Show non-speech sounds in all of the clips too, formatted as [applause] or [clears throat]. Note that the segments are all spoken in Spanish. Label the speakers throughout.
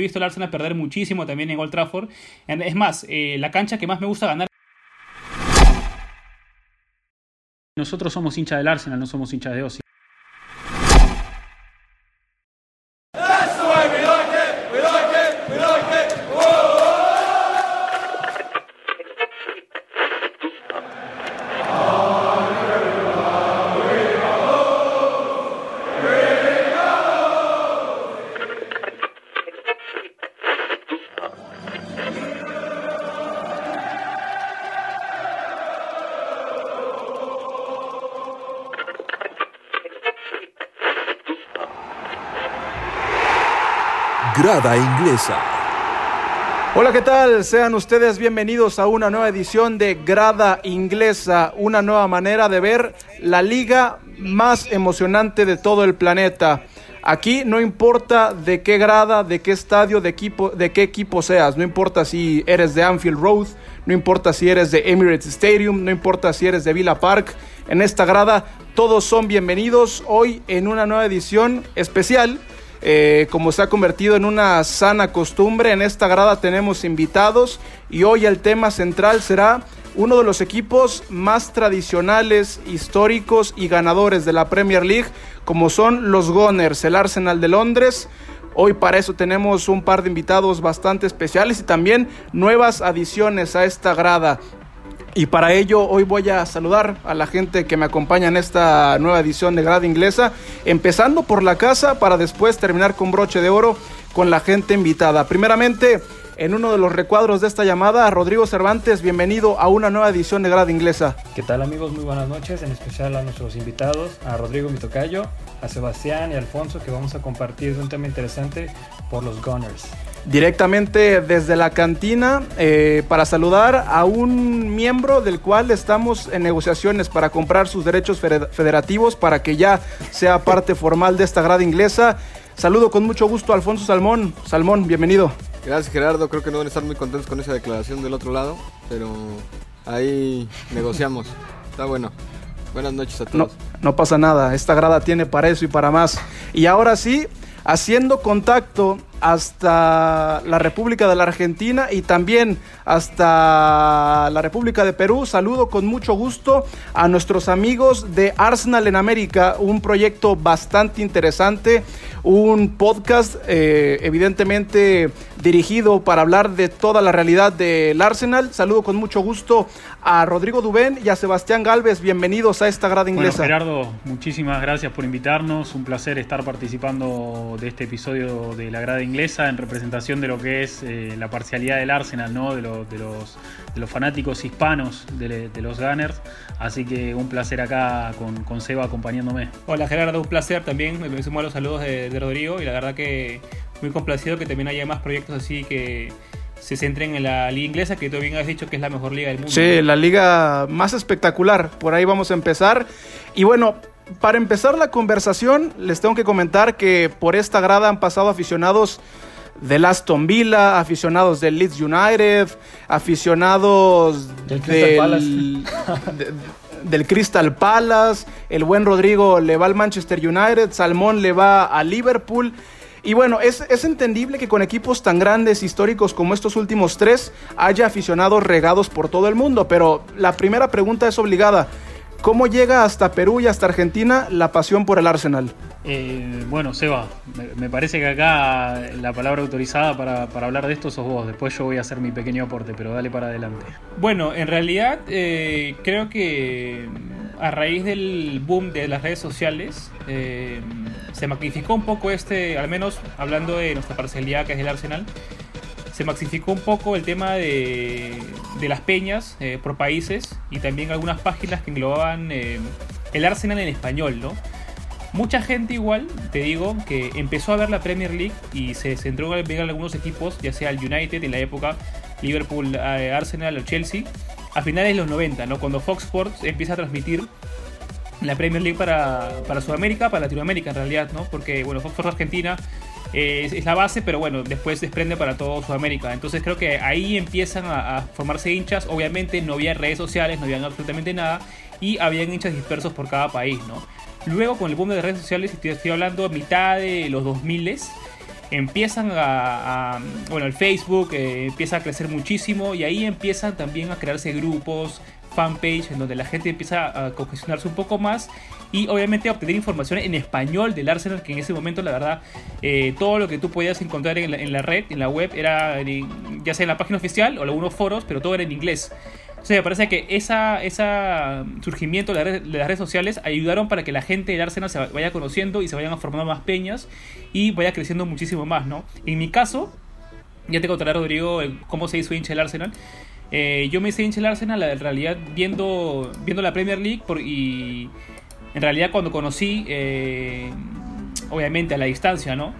Speaker 1: He visto al Arsenal perder muchísimo también en Old Trafford. Es más, eh, la cancha que más me gusta ganar. Nosotros somos hinchas del Arsenal, no somos hinchas de Ozzy.
Speaker 2: Inglesa. Hola, ¿qué tal? Sean ustedes bienvenidos a una nueva edición de Grada Inglesa, una nueva manera de ver la liga más emocionante de todo el planeta. Aquí no importa de qué grada, de qué estadio, de, equipo, de qué equipo seas, no importa si eres de Anfield Road, no importa si eres de Emirates Stadium, no importa si eres de Villa Park, en esta grada todos son bienvenidos hoy en una nueva edición especial eh, como se ha convertido en una sana costumbre, en esta grada tenemos invitados y hoy el tema central será uno de los equipos más tradicionales, históricos y ganadores de la Premier League, como son los Gunners, el Arsenal de Londres. Hoy para eso tenemos un par de invitados bastante especiales y también nuevas adiciones a esta grada. Y para ello hoy voy a saludar a la gente que me acompaña en esta nueva edición de Grada Inglesa, empezando por la casa para después terminar con broche de oro con la gente invitada. Primeramente, en uno de los recuadros de esta llamada, Rodrigo Cervantes, bienvenido a una nueva edición de Grada Inglesa.
Speaker 3: ¿Qué tal amigos? Muy buenas noches, en especial a nuestros invitados, a Rodrigo Mitocayo, a Sebastián y Alfonso, que vamos a compartir un tema interesante por los Gunners
Speaker 2: directamente desde la cantina eh, para saludar a un miembro del cual estamos en negociaciones para comprar sus derechos federativos para que ya sea parte formal de esta grada inglesa. Saludo con mucho gusto a Alfonso Salmón. Salmón, bienvenido.
Speaker 4: Gracias Gerardo, creo que no van a estar muy contentos con esa declaración del otro lado, pero ahí negociamos. Está bueno. Buenas noches a todos.
Speaker 2: No, no pasa nada, esta grada tiene para eso y para más. Y ahora sí, haciendo contacto hasta la República de la Argentina y también hasta la República de Perú. Saludo con mucho gusto a nuestros amigos de Arsenal en América, un proyecto bastante interesante, un podcast eh, evidentemente dirigido para hablar de toda la realidad del Arsenal. Saludo con mucho gusto a Rodrigo Dubén y a Sebastián Galvez. Bienvenidos a esta grada inglesa.
Speaker 1: Gerardo, muchísimas gracias por invitarnos. Un placer estar participando de este episodio de la grada inglesa en representación de lo que es eh, la parcialidad del Arsenal, ¿no? de, los, de, los, fanáticos hispanos de, los Gunners. Así que un placer acá con, con, Seba acompañándome.
Speaker 5: Hola Gerardo, un placer también. Me sumo a los saludos de, de Rodrigo y la verdad que muy complacido que también haya más proyectos así que se centren en la liga inglesa, que tú bien has dicho que es la mejor liga del mundo.
Speaker 2: Sí, la liga más espectacular. Por ahí vamos a empezar. Y bueno, para empezar la conversación, les tengo que comentar que por esta grada han pasado aficionados del Aston Villa, aficionados del Leeds United, aficionados del Crystal, [laughs] del Crystal Palace, el buen Rodrigo le va al Manchester United, Salmón le va a Liverpool. Y bueno, es, es, entendible que con equipos tan grandes, históricos como estos últimos tres, haya aficionados regados por todo el mundo. Pero la primera pregunta es obligada. ¿Cómo llega hasta Perú y hasta Argentina la pasión por el Arsenal?
Speaker 1: Eh, bueno, Seba, me, parece que acá la palabra autorizada para, hablar de esto sos vos. Después yo voy a hacer mi pequeño aporte, pero dale para adelante.
Speaker 5: Bueno, en realidad eh, creo que a raíz del boom de las redes sociales, eh, se magnificó un poco este, al menos hablando de nuestra parcialidad que es el Arsenal, se maxificó un poco el tema de, de las peñas eh, por países y también algunas páginas que englobaban eh, el Arsenal en español, ¿no? Mucha gente igual, te digo, que empezó a ver la Premier League y se centró en ver algunos equipos, ya sea el United en la época, Liverpool, Arsenal o Chelsea, a finales de los 90, ¿no? Cuando Fox Sports empieza a transmitir la Premier League para, para Sudamérica, para Latinoamérica en realidad, ¿no? Porque, bueno, Fox Sports Argentina es, la base, pero bueno, después desprende para todo Sudamérica. Entonces creo que ahí empiezan a, formarse hinchas. Obviamente no había redes sociales, no había absolutamente nada. Y habían hinchas dispersos por cada país, ¿no? Luego con el boom de redes sociales, estoy, estoy hablando a mitad de los 2000 empiezan a, bueno, el Facebook eh, empieza a crecer muchísimo y ahí empiezan también a crearse grupos, fanpage, en donde la gente empieza a congestionarse un poco más y obviamente obtener información en español del Arsenal, que en ese momento la verdad eh, todo lo que tú podías encontrar en la, red, en la web, era ya sea en la página oficial o en algunos foros, pero todo era en inglés. O sea, me parece que esa, esa surgimiento de, las redes sociales ayudaron para que la gente del Arsenal se vaya conociendo y se vayan formando más peñas y vaya creciendo muchísimo más, ¿no? En mi caso, ya te contaré, Rodrigo, cómo se hizo hincha el Arsenal. Eh, yo me hice hincha el Arsenal en realidad viendo, viendo la Premier League por, y en realidad cuando conocí, eh, obviamente a la distancia, ¿no?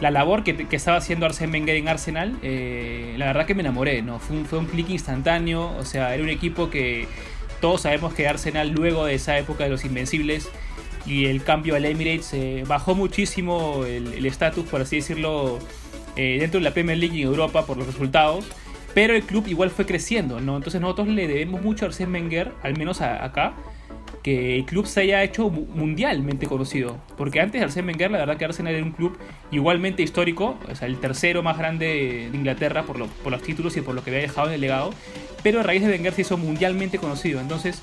Speaker 5: La labor que, estaba haciendo Arsene Wenger en Arsenal, eh, la verdad que me enamoré, ¿no? Fue un, fue un clic instantáneo, o sea, era un equipo que todos sabemos que Arsenal luego de esa época de los Invencibles y el cambio al Emirates bajó muchísimo el estatus, por así decirlo, dentro de la Premier League en Europa por los resultados. Pero el club igual fue creciendo, ¿no? Entonces nosotros le debemos mucho a Arsène Wenger, al menos acá, que el club se haya hecho mundialmente conocido. Porque antes de Arsène Wenger, la verdad que Arsenal era un club igualmente histórico, o sea, el tercero más grande de Inglaterra por, por los títulos y por lo que había dejado en el legado. Pero a raíz de Wenger se hizo mundialmente conocido. Entonces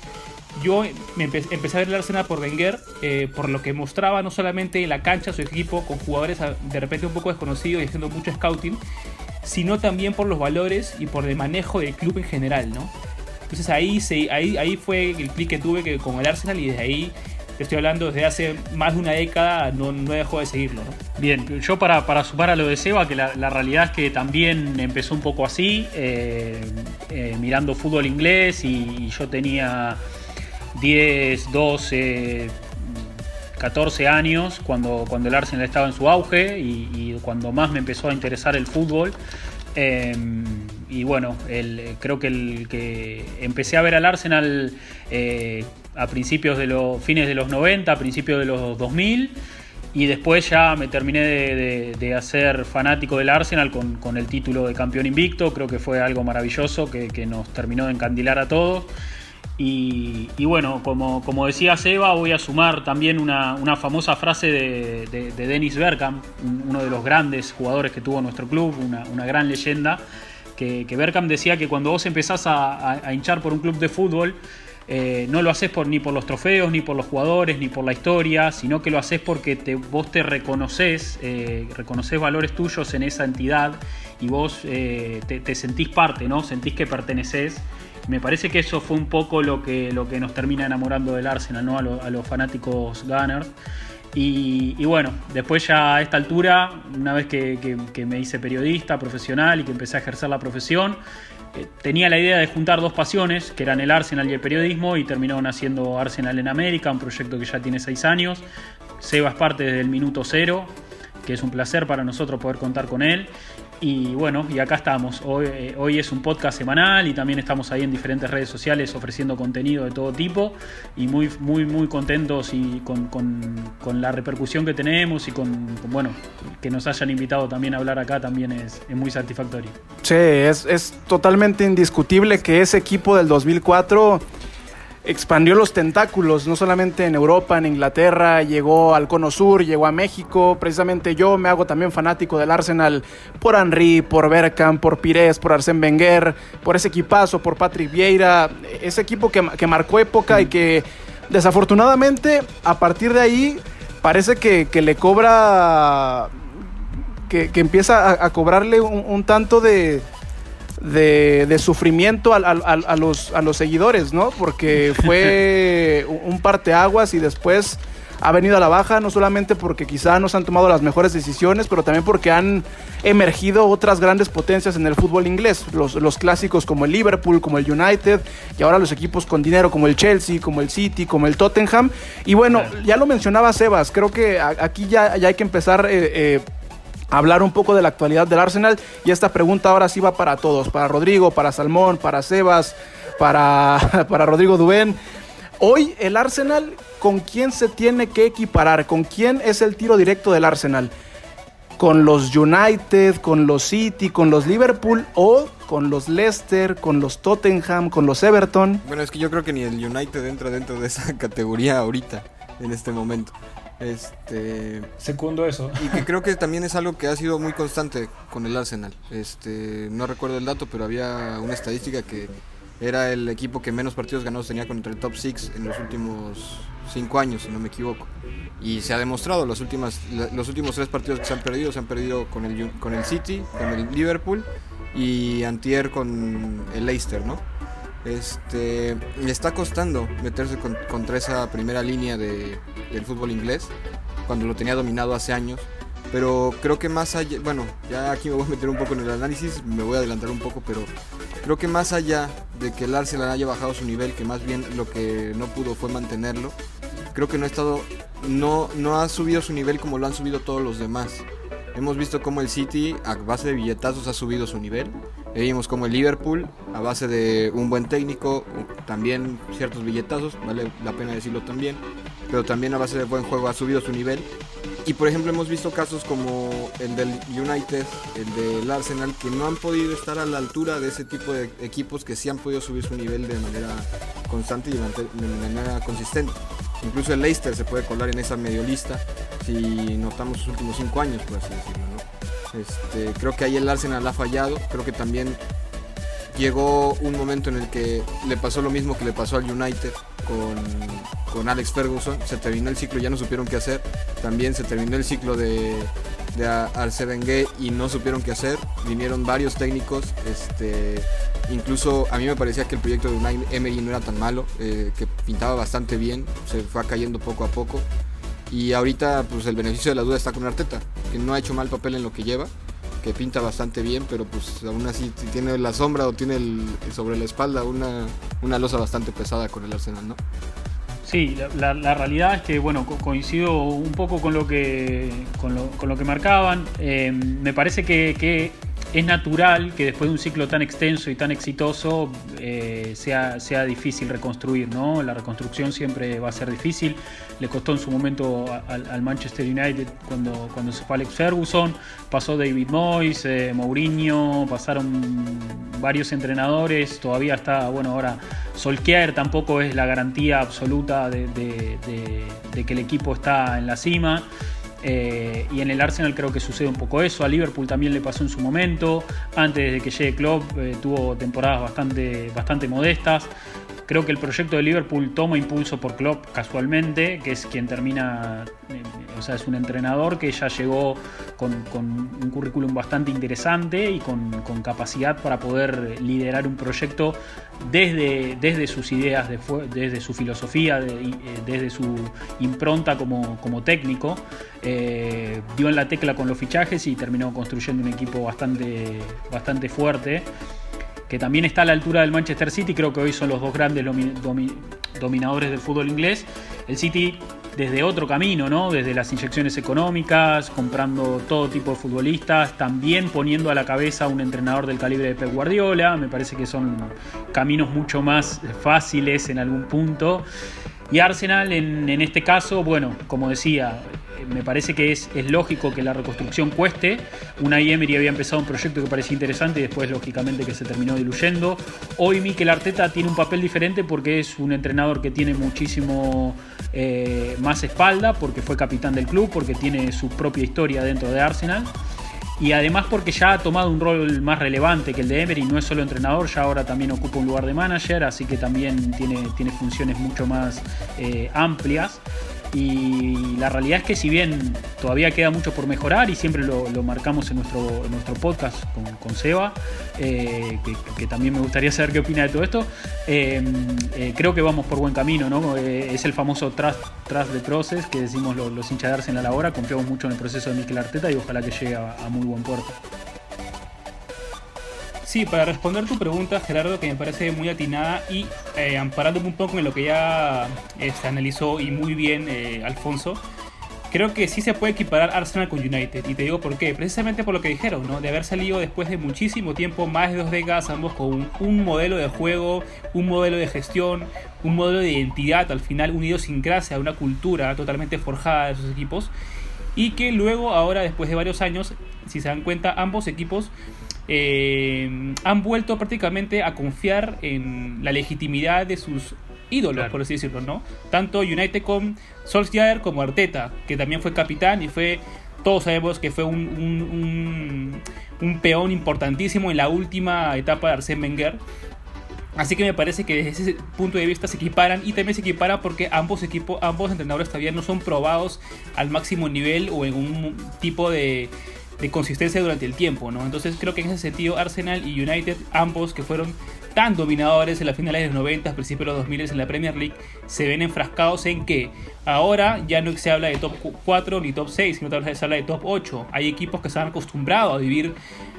Speaker 5: yo me empecé a ver el Arsenal por Wenger, eh, por lo que mostraba no solamente en la cancha su equipo con jugadores de repente un poco desconocidos y haciendo mucho scouting, sino también por los valores y por el manejo del club en general, ¿no? Entonces ahí, se, ahí, ahí fue el clic que tuve que, con el Arsenal y desde ahí estoy hablando desde hace más de una década, no, no dejó de seguirlo. ¿no?
Speaker 1: Bien, yo para, para, sumar a lo de Seba, que la, realidad es que también empezó un poco así, eh, eh, mirando fútbol inglés y, yo tenía 10, 12, 14 años cuando, cuando el Arsenal estaba en su auge y, cuando más me empezó a interesar el fútbol. Em, y bueno, creo que empecé a ver al Arsenal eh, a principios de los fines de los 90, a principios de los 2000 y después ya me terminé de, hacer fanático del Arsenal con, el título de campeón invicto, creo que fue algo maravilloso que, que nos terminó de encandilar a todos. Y, bueno, como, como, decía Seba, voy a sumar también una, famosa frase de, Dennis Bergkamp, uno de los grandes jugadores que tuvo nuestro club, una, gran leyenda, que, que, decía que cuando vos empezás a, hinchar por un club de fútbol, eh, no lo haces por, ni por los trofeos, ni por los jugadores, ni por la historia, sino que lo haces porque vos te reconoces, eh, reconoces valores tuyos en esa entidad y vos eh, te, te, sentís parte, ¿no? Sentís que perteneces me parece que eso fue un poco lo que, lo que nos termina enamorando del Arsenal, ¿no? a, los fanáticos Gunners. Y, bueno, después ya a esta altura, una vez que, me hice periodista profesional y que empecé a ejercer la profesión, eh, tenía la idea de juntar dos pasiones, que eran el Arsenal y el periodismo, y terminó naciendo Arsenal en América, un proyecto que ya tiene seis años. Seba es parte desde el minuto cero, que es un placer para nosotros poder contar con él. Y bueno, y acá estamos. Hoy, eh, hoy, es un podcast semanal y también estamos ahí en diferentes redes sociales ofreciendo contenido de todo tipo y muy, muy, muy contentos y con, con, la repercusión que tenemos y con, bueno, que nos hayan invitado también a hablar acá también es, es muy satisfactorio.
Speaker 2: Sí, es, es totalmente indiscutible que ese equipo del 2004 expandió los tentáculos, no solamente en Europa, en Inglaterra, llegó al Cono Sur, llegó a México. Precisamente yo me hago también fanático del Arsenal por Henry, por Bergkamp, por Pires, por Arsène Wenger, por ese equipazo, por Patrick Vieira, ese equipo que, marcó época y que desafortunadamente a partir de ahí parece que, le cobra, que, empieza a, cobrarle un tanto de de, sufrimiento a, los, a los seguidores, ¿no? Porque [laughs] fue un parteaguas y después ha venido a la baja, no solamente porque quizá no se han tomado las mejores decisiones, pero también porque han emergido otras grandes potencias en el fútbol inglés, los, clásicos como el Liverpool, como el United, y ahora los equipos con dinero como el Chelsea, como el City, como el Tottenham. Y bueno, ya lo mencionaba Sebas, creo que aquí ya, ya hay que empezar... Eh, eh, hablar un poco de la actualidad del Arsenal. Y esta pregunta ahora sí va para todos, para Rodrigo, para Salmón, para Sebas, para, [laughs] para Rodrigo Dubén. Hoy el Arsenal, ¿con quién se tiene que equiparar? ¿Con quién es el tiro directo del Arsenal? ¿Con los United, con los City, con los Liverpool o con los Leicester, con los Tottenham, con los Everton?
Speaker 4: Bueno, es que yo creo que ni el United entra dentro de esa [laughs] categoría ahorita, en este momento. Este,
Speaker 3: Segundo eso.
Speaker 4: y que creo que también es algo que ha sido muy constante con el Arsenal. Este, no recuerdo el dato, pero había una estadística que era el equipo que menos partidos ganados tenía contra el top 6 en los últimos 5 años, si no me equivoco. Y se ha demostrado, los, últimas, los últimos tres partidos que se han perdido, se han perdido con el, con el City, con el Liverpool y Antier con el Leicester, ¿no? Este, le está costando meterse con- contra esa primera línea de- del fútbol inglés, cuando lo tenía dominado hace años. Pero creo que más allá, bueno, ya aquí me voy a meter un poco en el análisis, me voy a adelantar un poco, pero creo que más allá de que el Arsenal haya bajado su nivel, que más bien lo que no pudo fue mantenerlo, creo que no ha estado, no, no ha subido su nivel como lo han subido todos los demás. Hemos visto cómo el City a base de billetazos ha subido su nivel. Vimos como el Liverpool a base de un buen técnico, también ciertos billetazos, vale la pena decirlo también, pero también a base de buen juego ha subido su nivel. Y por ejemplo hemos visto casos como el del United, el del Arsenal, que no han podido estar a la altura de ese tipo de equipos que sí han podido subir su nivel de manera constante y de manera consistente. Incluso el Leicester se puede colar en esa medio lista si notamos sus últimos cinco años, por así decirlo. ¿no? Este, creo que ahí el Arsenal ha fallado, creo que también llegó un momento en el que le pasó lo mismo que le pasó al United con, con Alex Ferguson, se terminó el ciclo, ya no supieron qué hacer, también se terminó el ciclo de, de y no supieron qué hacer, vinieron varios técnicos, este, incluso a mí me parecía que el proyecto de Unai Emery no era tan malo, eh, que pintaba bastante bien, se fue cayendo poco a poco. Y ahorita pues el beneficio de la duda está con Arteta, que no ha hecho mal papel en lo que lleva, que pinta bastante bien, pero pues aún así tiene la sombra o tiene sobre la espalda una, una losa bastante pesada con el Arsenal, ¿no?
Speaker 1: Sí, la, realidad es que, bueno, co- coincido un poco con lo que, con lo, con lo que marcaban. Eh, me parece que es natural que después de un ciclo tan extenso y tan exitoso eh, sea, sea difícil reconstruir, ¿no? La reconstrucción siempre va a ser difícil. Le costó en su momento al, al Manchester United cuando, cuando se fue Alex Ferguson, pasó David Moyes, eh, Mourinho, pasaron varios entrenadores, todavía está, bueno, ahora Solskjaer tampoco es la garantía absoluta de, de- de- de que el equipo está en la cima. Eh, y en el Arsenal creo que sucede un poco eso. A Liverpool también le pasó en su momento. Antes de que llegue Klopp eh, tuvo temporadas bastante, bastante modestas. Creo que el proyecto de Liverpool toma impulso por Klopp casualmente, que es quien termina, eh, o sea, es un entrenador que ya llegó con, un currículum bastante interesante y con, capacidad para poder liderar un proyecto desde, desde sus ideas, desde su filosofía, eh, desde su impronta como, como técnico. Eh, dio en la tecla con los fichajes y terminó construyendo un equipo bastante, bastante fuerte que también está a la altura del Manchester City, creo que hoy son los dos grandes domi- domi- dominadores del fútbol inglés. El City desde otro camino, ¿no? Desde las inyecciones económicas, comprando todo tipo de futbolistas, también poniendo a la cabeza un entrenador del calibre de Pep Guardiola, me parece que son caminos mucho más fáciles en algún punto. Y Arsenal en, este caso, bueno, como decía, me parece que es, es lógico que la reconstrucción cueste. Una Emery había empezado un proyecto que parecía interesante y después lógicamente que se terminó diluyendo. Hoy Mikel Arteta tiene un papel diferente porque es un entrenador que tiene muchísimo eh, más espalda, porque fue capitán del club, porque tiene su propia historia dentro de Arsenal. Y además porque ya ha tomado un rol más relevante que el de Emery, no es solo entrenador, ya ahora también ocupa un lugar de manager, así que también tiene, tiene funciones mucho más eh, amplias. Y la realidad es que si bien todavía queda mucho por mejorar y siempre lo, marcamos en nuestro, en nuestro podcast con, con Seba, eh, que, también me gustaría saber qué opina de todo esto, eh, eh, creo que vamos por buen camino, ¿no? Eh, es el famoso trust, trust the process que decimos los, los hinchas de Arsenal ahora, confiamos mucho en el proceso de Mikel Arteta y ojalá que llegue a muy buen puerto.
Speaker 5: Sí, para responder tu pregunta, Gerardo, que me parece muy atinada y eh, amparándome un poco en lo que ya este, analizó y muy bien eh, Alfonso, creo que sí se puede equiparar Arsenal con United. Y te digo por qué. Precisamente por lo que dijeron, ¿no? De haber salido después de muchísimo tiempo, más de dos décadas, ambos con un, un modelo de juego, un modelo de gestión, un modelo de identidad, al final una idiosincrasia, una cultura totalmente forjada de sus equipos. Y que luego, ahora, después de varios años, si se dan cuenta, ambos equipos eh, han vuelto prácticamente a confiar en la legitimidad de sus ídolos, por así decirlo, ¿no? Tanto United con Solskjaer como Arteta, que también fue capitán y fue, todos sabemos que fue un, un, peón importantísimo en la última etapa de Arsène Wenger. Así que me parece que desde ese punto de vista se equiparan y también se equiparan porque ambos equipos, ambos entrenadores todavía no son probados al máximo nivel o en un tipo de, de consistencia durante el tiempo, ¿no? Entonces creo que en ese sentido Arsenal y United, ambos que fueron tan dominadores en las finales de los 90, principios de los 2000 en la Premier League, se ven enfrascados en que ahora ya no se habla de top 4 ni top 6, sino que se habla de top 8. Hay equipos que se han acostumbrado a vivir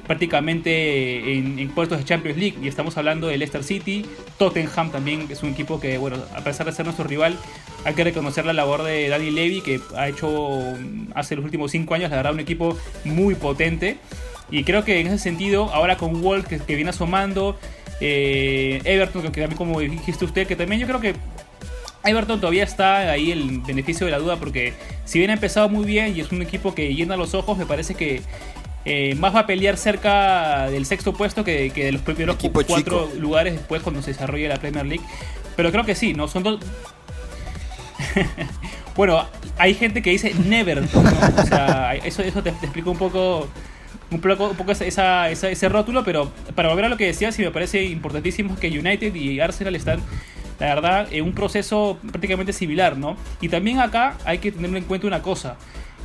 Speaker 5: prácticamente en, puestos de Champions League y estamos hablando de Leicester City, Tottenham también es un equipo que, bueno, a pesar de ser nuestro rival, hay que reconocer la labor de Danny Levy que ha hecho hace los últimos 5 años, la verdad, un equipo muy potente. Y creo que en ese sentido, ahora con Wolf que, que viene asomando, eh, Everton, que también como dijiste usted, que también yo creo que Everton todavía está ahí el beneficio de la duda porque si bien ha empezado muy bien y es un equipo que llena los ojos, me parece que eh, más va a pelear cerca del sexto puesto que, de los primeros cuatro lugares después cuando se desarrolle la Premier League. Pero creo que sí, ¿no? Son dos... [laughs] bueno, hay gente que dice never, O sea, eso, eso te, te explico un poco un poco, un poco ese rótulo, pero para volver a lo que decía, sí me parece importantísimo que United y Arsenal están, la verdad, en un proceso prácticamente similar, ¿no? Y también acá hay que tener en cuenta una cosa,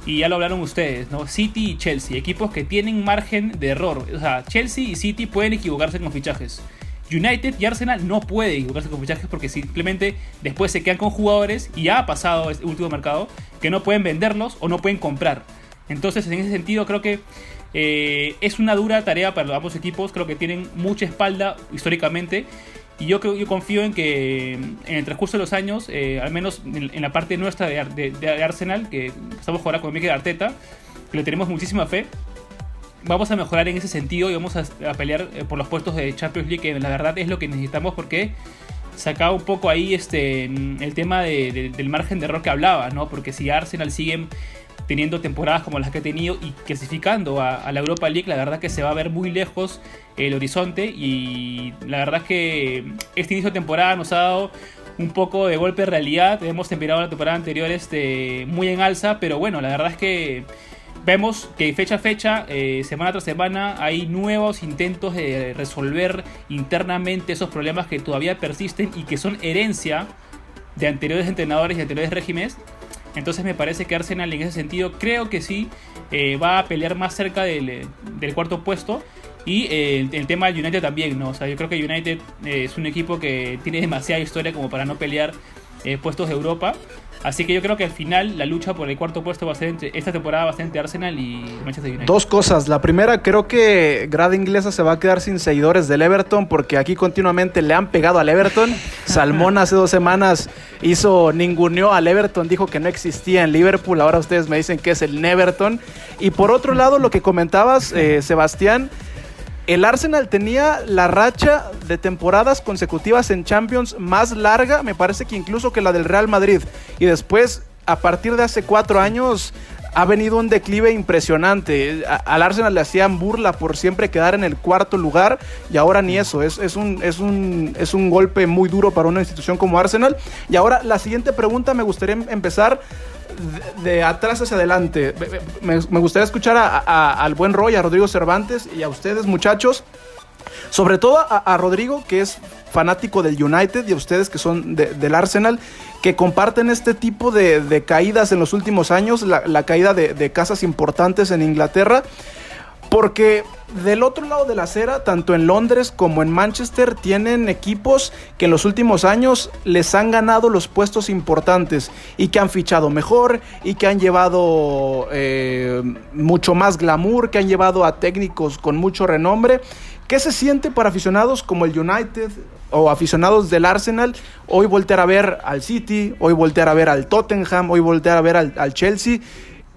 Speaker 5: y ya lo hablaron ustedes, ¿no? City y Chelsea, equipos que tienen margen de error. O sea, Chelsea y City pueden equivocarse con fichajes. United y Arsenal no pueden equivocarse con fichajes porque simplemente después se quedan con jugadores y ya ha pasado este último mercado que no pueden venderlos o no pueden comprar. Entonces, en ese sentido, creo que eh, es una dura tarea para ambos equipos, creo que tienen mucha espalda históricamente. Y yo, creo, yo confío en que en el transcurso de los años, eh, al menos en, la parte nuestra de, Arsenal, que estamos jugando con Miguel Arteta, que le tenemos muchísima fe, vamos a mejorar en ese sentido y vamos a, pelear eh, por los puestos de Champions League, que la verdad es lo que necesitamos porque sacaba un poco ahí este el tema del margen de error que hablaba, ¿no? Porque si Arsenal sigue teniendo temporadas como las que ha tenido y clasificando a, la Europa League, la verdad que se va a ver muy lejos el horizonte y la verdad es que este inicio de temporada nos ha dado un poco de golpe de realidad, hemos terminado la temporada anterior este, muy en alza, pero bueno, la verdad es que vemos que fecha a fecha, eh, semana tras semana, hay nuevos intentos de resolver internamente esos problemas que todavía persisten y que son herencia de anteriores entrenadores y anteriores regímenes entonces me parece que Arsenal en ese sentido creo que sí eh, va a pelear más cerca del, cuarto puesto. Y eh, el, tema del United también, ¿no? O sea, yo creo que United eh, es un equipo que tiene demasiada historia como para no pelear puestos de Europa. Así que yo creo que al final la lucha por el cuarto puesto va a ser entre esta temporada va a ser entre Arsenal y Manchester United.
Speaker 2: Dos cosas. La primera, creo que Grada Inglesa se va a quedar sin seguidores del Everton porque aquí continuamente le han pegado al Everton. [laughs] Salmón hace dos semanas hizo ninguneó al Everton, dijo que no existía en Liverpool. Ahora ustedes me dicen que es el Neverton. Y por otro lado, lo que comentabas, eh, Sebastián el Arsenal tenía la racha de temporadas consecutivas en Champions más larga, me parece que incluso que la del Real Madrid. Y después, a partir de hace cuatro años, ha venido un declive impresionante. al Arsenal le hacían burla por siempre quedar en el cuarto lugar y ahora ni eso. Es, un, es, un, es un golpe muy duro para una institución como Arsenal. Y ahora la siguiente pregunta me gustaría empezar de, atrás hacia adelante. Me, gustaría escuchar al buen Roy, a Rodrigo Cervantes y a ustedes, muchachos. Sobre todo a, Rodrigo, que es fanático del United, y a ustedes que son del Arsenal, que comparten este tipo de, caídas en los últimos años, la, caída de casas importantes en Inglaterra. Porque del otro lado de la acera, tanto en Londres como en Manchester, tienen equipos que en los últimos años les han ganado los puestos importantes y que han fichado mejor y que han llevado eh, mucho más glamour, que han llevado a técnicos con mucho renombre. ¿Qué se siente para aficionados como el United o aficionados del Arsenal hoy voltear a ver al City, hoy voltear a ver al Tottenham, hoy voltear a ver al, al Chelsea?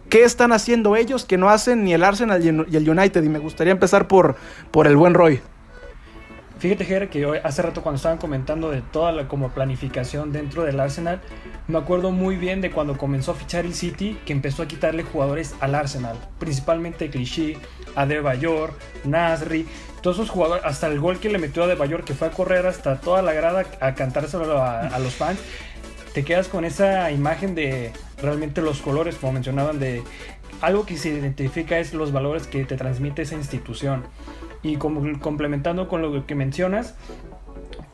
Speaker 2: ¿Qué están haciendo ellos que no hacen ni el Arsenal y el United? Y me gustaría empezar por, por el buen Roy.
Speaker 3: Fíjate, Ger, que hace rato cuando estaban comentando de toda la como planificación dentro del Arsenal, me acuerdo muy bien de cuando comenzó a fichar el City, que empezó a quitarle jugadores al Arsenal, principalmente Clichy, Adebayor, Nasri, todos esos jugadores, hasta el gol que le metió a Adebayor, que fue a correr hasta toda la grada a cantárselo a, a los fans, te quedas con esa imagen de realmente los colores, como mencionaban, de algo que se identifica es los valores que te transmite esa institución. Y como complementando con lo que mencionas,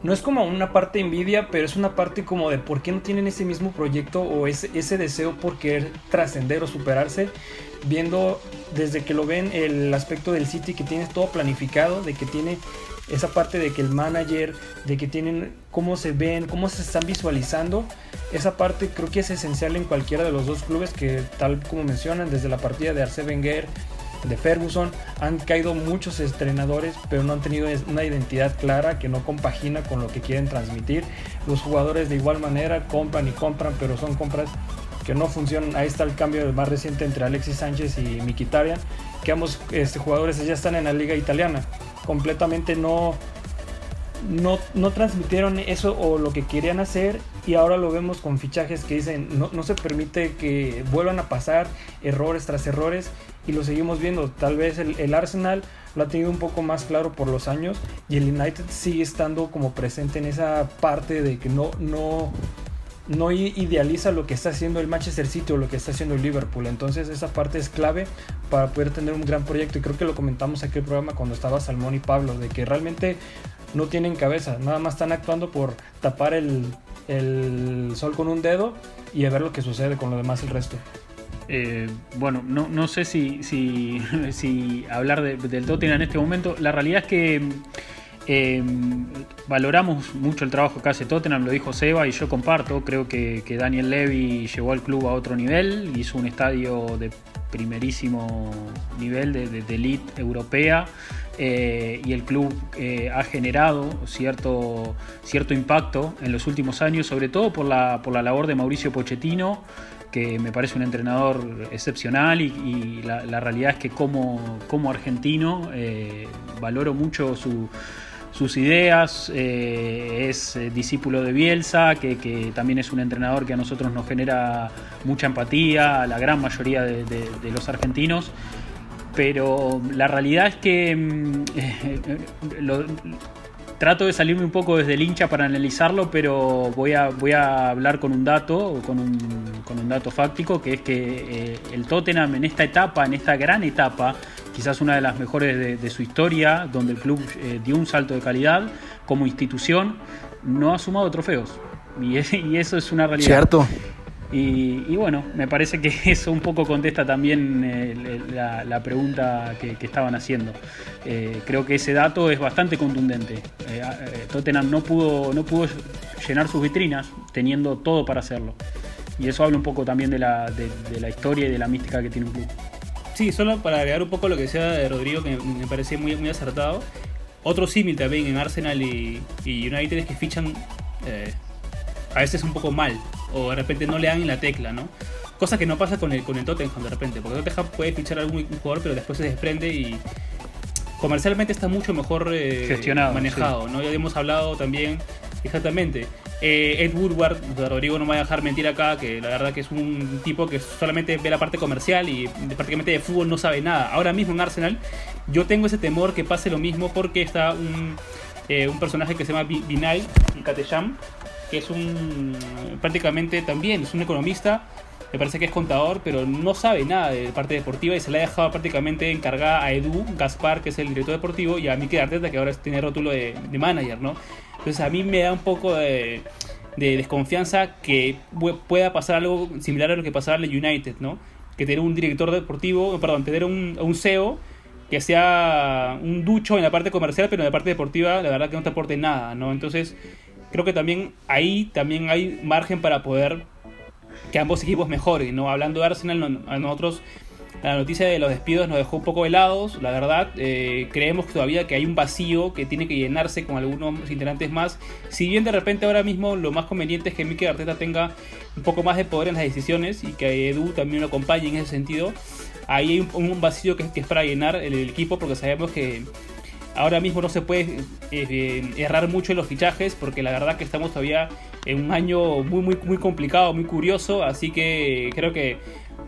Speaker 3: no es como una parte envidia, pero es una parte como de por qué no tienen ese mismo proyecto o ese, ese deseo por querer trascender o superarse, viendo desde que lo ven el aspecto del City que tiene todo planificado, de que tiene esa parte de que el manager, de que tienen cómo se ven, cómo se están visualizando, esa parte creo que es esencial en cualquiera de los dos clubes que tal como mencionan, desde la partida de Arce Wenger, de Ferguson, han caído muchos entrenadores, pero no han tenido una identidad clara que no compagina con lo que quieren transmitir. Los jugadores de igual manera compran y compran, pero son compras que no funcionan. Ahí está el cambio más reciente entre Alexis Sánchez y Mkhitaryan, que ambos este, jugadores ya están en la liga italiana. Completamente no, no, no, transmitieron eso o lo que querían hacer y ahora lo vemos con fichajes que dicen no, no, se permite que vuelvan a pasar errores tras errores y lo seguimos viendo. Tal vez el, el, Arsenal lo ha tenido un poco más claro por los años y el United sigue estando como presente en esa parte de que no, no, no idealiza lo que está haciendo el Manchester City o lo que está haciendo el Liverpool. Entonces esa parte es clave para poder tener un gran proyecto y creo que lo comentamos aquí en el programa cuando estaba Salmón y Pablo, de que realmente no tienen cabeza, nada más están actuando por tapar el, el sol con un dedo y ver lo que sucede con lo demás el resto.
Speaker 1: Eh, bueno, no, no, sé si, si, [laughs] hablar de, del Tottenham en este momento. La realidad es que eh, valoramos mucho el trabajo que hace Tottenham, lo dijo Seba y yo comparto. Creo que, Daniel Levy llevó al club a otro nivel, hizo un estadio de primerísimo nivel de, de, de elite europea. Eh, y el club eh, ha generado cierto, cierto impacto en los últimos años, sobre todo por la, por la labor de Mauricio Pochettino, que me parece un entrenador excepcional y, y la, la, realidad es que como, como argentino eh, valoro mucho su, sus ideas, eh, es discípulo de Bielsa, que, que, también es un entrenador que a nosotros nos genera mucha empatía, a la gran mayoría de, los argentinos. Pero la realidad es que [laughs] eh, lo, trato de salirme un poco desde el hincha para analizarlo, pero voy a, voy a hablar con un dato, con un, con un dato fáctico, que es que eh, el Tottenham en esta etapa, en esta gran etapa, quizás una de las mejores de, su historia, donde el club eh, dio un salto de calidad como institución, no ha sumado trofeos. Y, y eso es una realidad.
Speaker 2: Cierto.
Speaker 1: Y, y, bueno, me parece que [laughs] eso un poco contesta también eh, la, la, pregunta que, que, estaban haciendo. Eh, creo que ese dato es bastante contundente. Eh, Tottenham no pudo, no pudo llenar sus vitrinas teniendo todo para hacerlo. Y eso habla un poco también de la, de, de la historia y de la mística que tiene un club.
Speaker 5: Sí, solo para agregar un poco lo que decía Rodrigo, que me parece muy, muy acertado. Otro símil también en Arsenal y, y United es que fichan a veces un poco mal o de repente no le dan en la tecla, ¿no? Cosa que no pasa con el, con el Tottenham de repente, porque el Tottenham puede fichar a algún jugador, pero después se desprende y comercialmente está mucho mejor eh,
Speaker 1: gestionado,
Speaker 5: manejado, sí. ¿no? Ya hemos hablado también, exactamente. Eh, Ed Woodward, Rodrigo no me va a dejar mentir acá, que la verdad que es un tipo que solamente ve la parte comercial y prácticamente de fútbol no sabe nada. Ahora mismo en Arsenal yo tengo ese temor que pase lo mismo porque está un, eh, un personaje que se llama Binay Katesham, que es un prácticamente también es un economista me parece que es contador pero no sabe nada de parte deportiva y se le ha dejado prácticamente encargada a Edu Gaspar que es el director deportivo y a Mikel Arteta que ahora tiene rótulo de, de manager no entonces a mí me da un poco de, de, desconfianza que pueda pasar algo similar a lo que pasaba en United no que tener un director deportivo perdón tener un, un CEO que sea un ducho en la parte comercial pero en la parte deportiva la verdad que no te aporte nada no entonces creo que también ahí también hay margen para poder que ambos equipos mejoren, ¿no? Hablando de Arsenal, a nosotros la noticia de los despidos nos dejó un poco helados, la verdad. Eh, creemos todavía que hay un vacío que tiene que llenarse con algunos integrantes más. Si bien de repente ahora mismo lo más conveniente es que Mikel Arteta tenga un poco más de poder en las decisiones y que Edu también lo acompañe en ese sentido, ahí hay un, vacío que, que, es para llenar el equipo porque sabemos que Ahora mismo no se puede eh, errar mucho en los fichajes porque la verdad que estamos todavía en un año muy, muy, muy complicado, muy curioso, así que creo que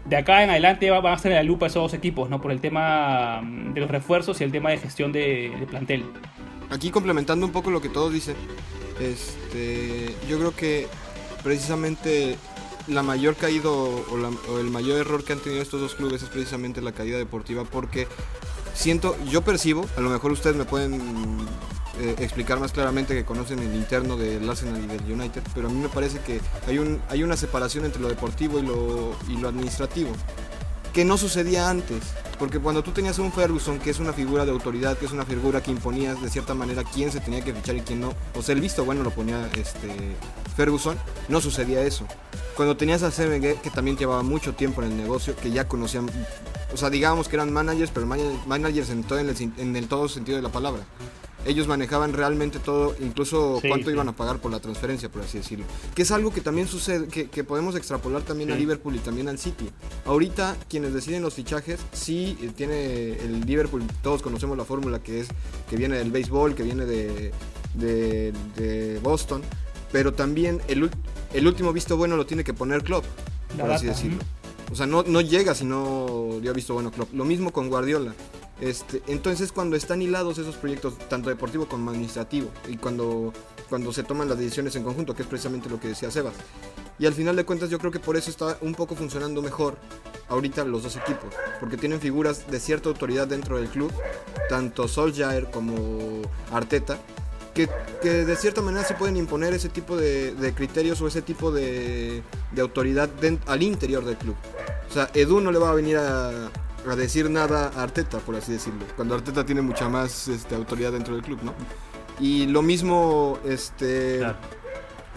Speaker 5: de acá en adelante van a estar en la lupa esos dos equipos, ¿no? Por el tema mm, de los refuerzos y el tema de gestión de, plantel.
Speaker 4: Aquí complementando un poco lo que todos dicen, este, yo creo que precisamente la mayor caída o, el mayor error que han tenido estos dos clubes es precisamente la caída deportiva porque siento, yo percibo, a lo mejor ustedes me pueden eh, explicar más claramente que conocen el interno del Arsenal y del United, pero a mí me parece que hay, un, hay una separación entre lo deportivo y lo, y lo administrativo, que no sucedía antes. Porque cuando tú tenías un Ferguson, que es una figura de autoridad, que es una figura que imponías de cierta manera quién se tenía que fichar y quién no, o sea, el visto bueno lo ponía este Ferguson, no sucedía eso. Cuando tenías a CMG, que también llevaba mucho tiempo en el negocio, que ya conocían, o sea, digamos que eran managers, pero managers en todo, en el todo sentido de la palabra ellos manejaban realmente todo, incluso cuánto iban a pagar por la transferencia, por así decirlo. Que es algo que también sucede, que, podemos extrapolar también a Liverpool y también al City. Ahorita quienes deciden los fichajes, sí eh, tiene el Liverpool, todos conocemos la fórmula que es que viene del béisbol, que viene de, de, Boston, pero también el, el, último visto bueno lo tiene que poner Klopp, por así decirlo. O sea, no, no llega si no dio visto bueno Klopp. Lo mismo con Guardiola. Este, entonces cuando están hilados esos proyectos, tanto deportivo como administrativo, y cuando, cuando se toman las decisiones en conjunto, que es precisamente lo que decía Sebas. Y al final de cuentas yo creo que por eso está un poco funcionando mejor ahorita los dos equipos, porque tienen figuras de cierta autoridad dentro del club, tanto Solskjaer como Arteta, que, de cierta manera se pueden imponer ese tipo de, criterios o ese tipo de, autoridad al interior del club. O sea, Edu no le va a venir a, a decir nada a Arteta, por así decirlo. Cuando Arteta tiene mucha más este, autoridad dentro del club, ¿no? Y lo mismo, este,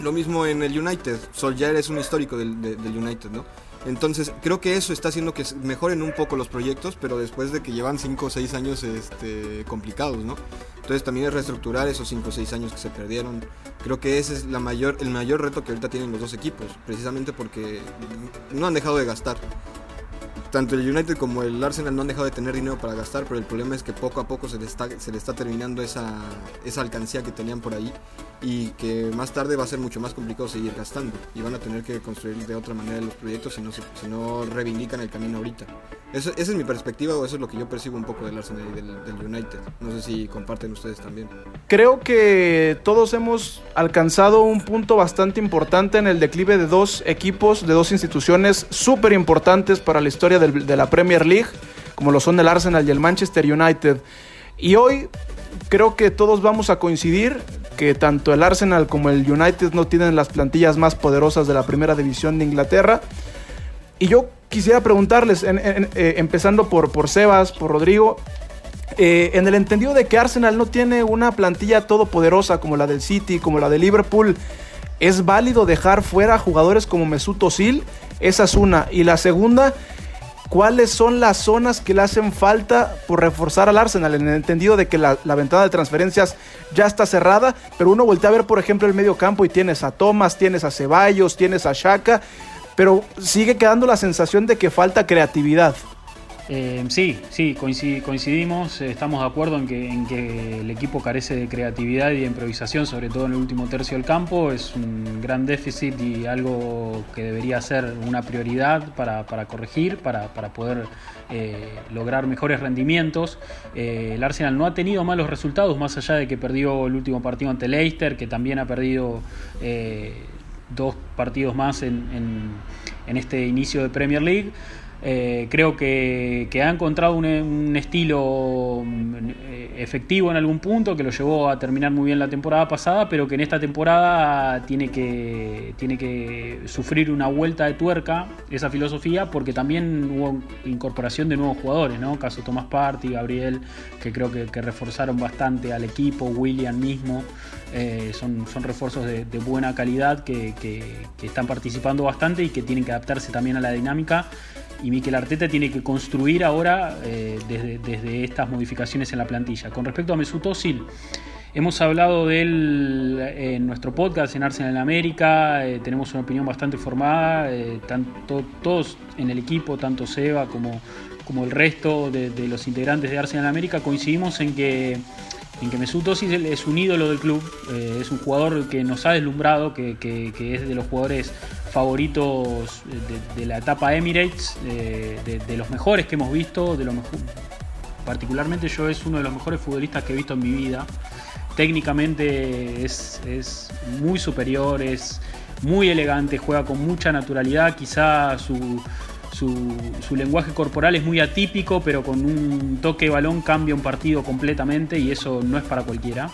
Speaker 4: lo mismo en el United. Solskjaer es un histórico del, United, ¿no? Entonces, creo que eso está haciendo que mejoren un poco los proyectos, pero después de que llevan 5 o 6 años este, complicados, ¿no? Entonces, también es reestructurar esos 5 o 6 años que se perdieron. Creo que ese es el mayor reto que ahorita tienen los dos equipos, precisamente porque no han dejado de gastar tanto el United como el Arsenal no han dejado de tener dinero para gastar, pero el problema es que poco a poco se le está, se le está terminando esa, esa alcancía que tenían por ahí y que más tarde va a ser mucho más complicado seguir gastando y van a tener que construir de otra manera los proyectos si no, si no reivindican el camino ahorita. esa es mi perspectiva o eso es lo que yo percibo un poco del Arsenal y del, United. No sé si comparten ustedes también.
Speaker 2: Creo que todos hemos alcanzado un punto bastante importante en el declive de dos equipos, de dos instituciones súper importantes para la historia de la Premier League, como lo son el Arsenal y el Manchester United. Y hoy creo que todos vamos a coincidir que tanto el Arsenal como el United no tienen las plantillas más poderosas de la primera división de Inglaterra. Y yo quisiera preguntarles, eh, empezando por, por Sebas, por Rodrigo, eh, en el entendido de que Arsenal no tiene una plantilla todopoderosa como la del City, como la de Liverpool, ¿es válido dejar fuera jugadores como Mesut Özil? Esa es una. Y la segunda, cuáles son las zonas que le hacen falta por reforzar al Arsenal, en el entendido de que la, ventana de transferencias ya está cerrada, pero uno voltea a ver, por ejemplo, el medio campo y tienes a Thomas, tienes a Ceballos, tienes a Shaka, pero sigue quedando la sensación de que falta creatividad.
Speaker 1: Eh, sí, sí, coincidimos, eh, estamos de acuerdo en que, el equipo carece de creatividad y de improvisación, sobre todo en el último tercio del campo. Es un gran déficit y algo que debería ser una prioridad para, corregir, para, poder eh, lograr mejores rendimientos. el Arsenal no ha tenido malos resultados, más allá de que perdió el último partido ante Leicester, que también ha perdido dos partidos más en este inicio de Premier League. Eh, creo que, ha encontrado un, estilo mm, eh, efectivo en algún punto que lo llevó a terminar muy bien la temporada pasada, pero que en esta temporada tiene que, tiene que sufrir una vuelta de tuerca esa filosofía porque también hubo incorporación de nuevos jugadores, ¿no? Caso Tomás Party, Gabriel, que creo que, reforzaron bastante al equipo, William mismo, eh, son, son refuerzos de, buena calidad que, que están participando bastante y que tienen que adaptarse también a la dinámica y Miquel Arteta tiene que construir ahora eh, desde, estas modificaciones en la plantilla. Con respecto a Mesut Özil, hemos hablado de él en nuestro podcast en Arsenal en América, eh, tenemos una opinión bastante formada, eh, tanto todos en el equipo, tanto Seba como, como el resto de, los integrantes de Arsenal en América, coincidimos en que en que Mesut Özil es un ídolo del club, eh, es un jugador que nos ha deslumbrado, que, es de los jugadores favoritos de, la etapa Emirates, de, los mejores que hemos visto, de lo particularmente yo es uno de los mejores futbolistas que he visto en mi vida. Técnicamente es muy superior, es muy elegante, juega con mucha naturalidad, quizá su, su, lenguaje corporal es muy atípico, pero con un toque de balón cambia un partido completamente y eso no es para cualquiera.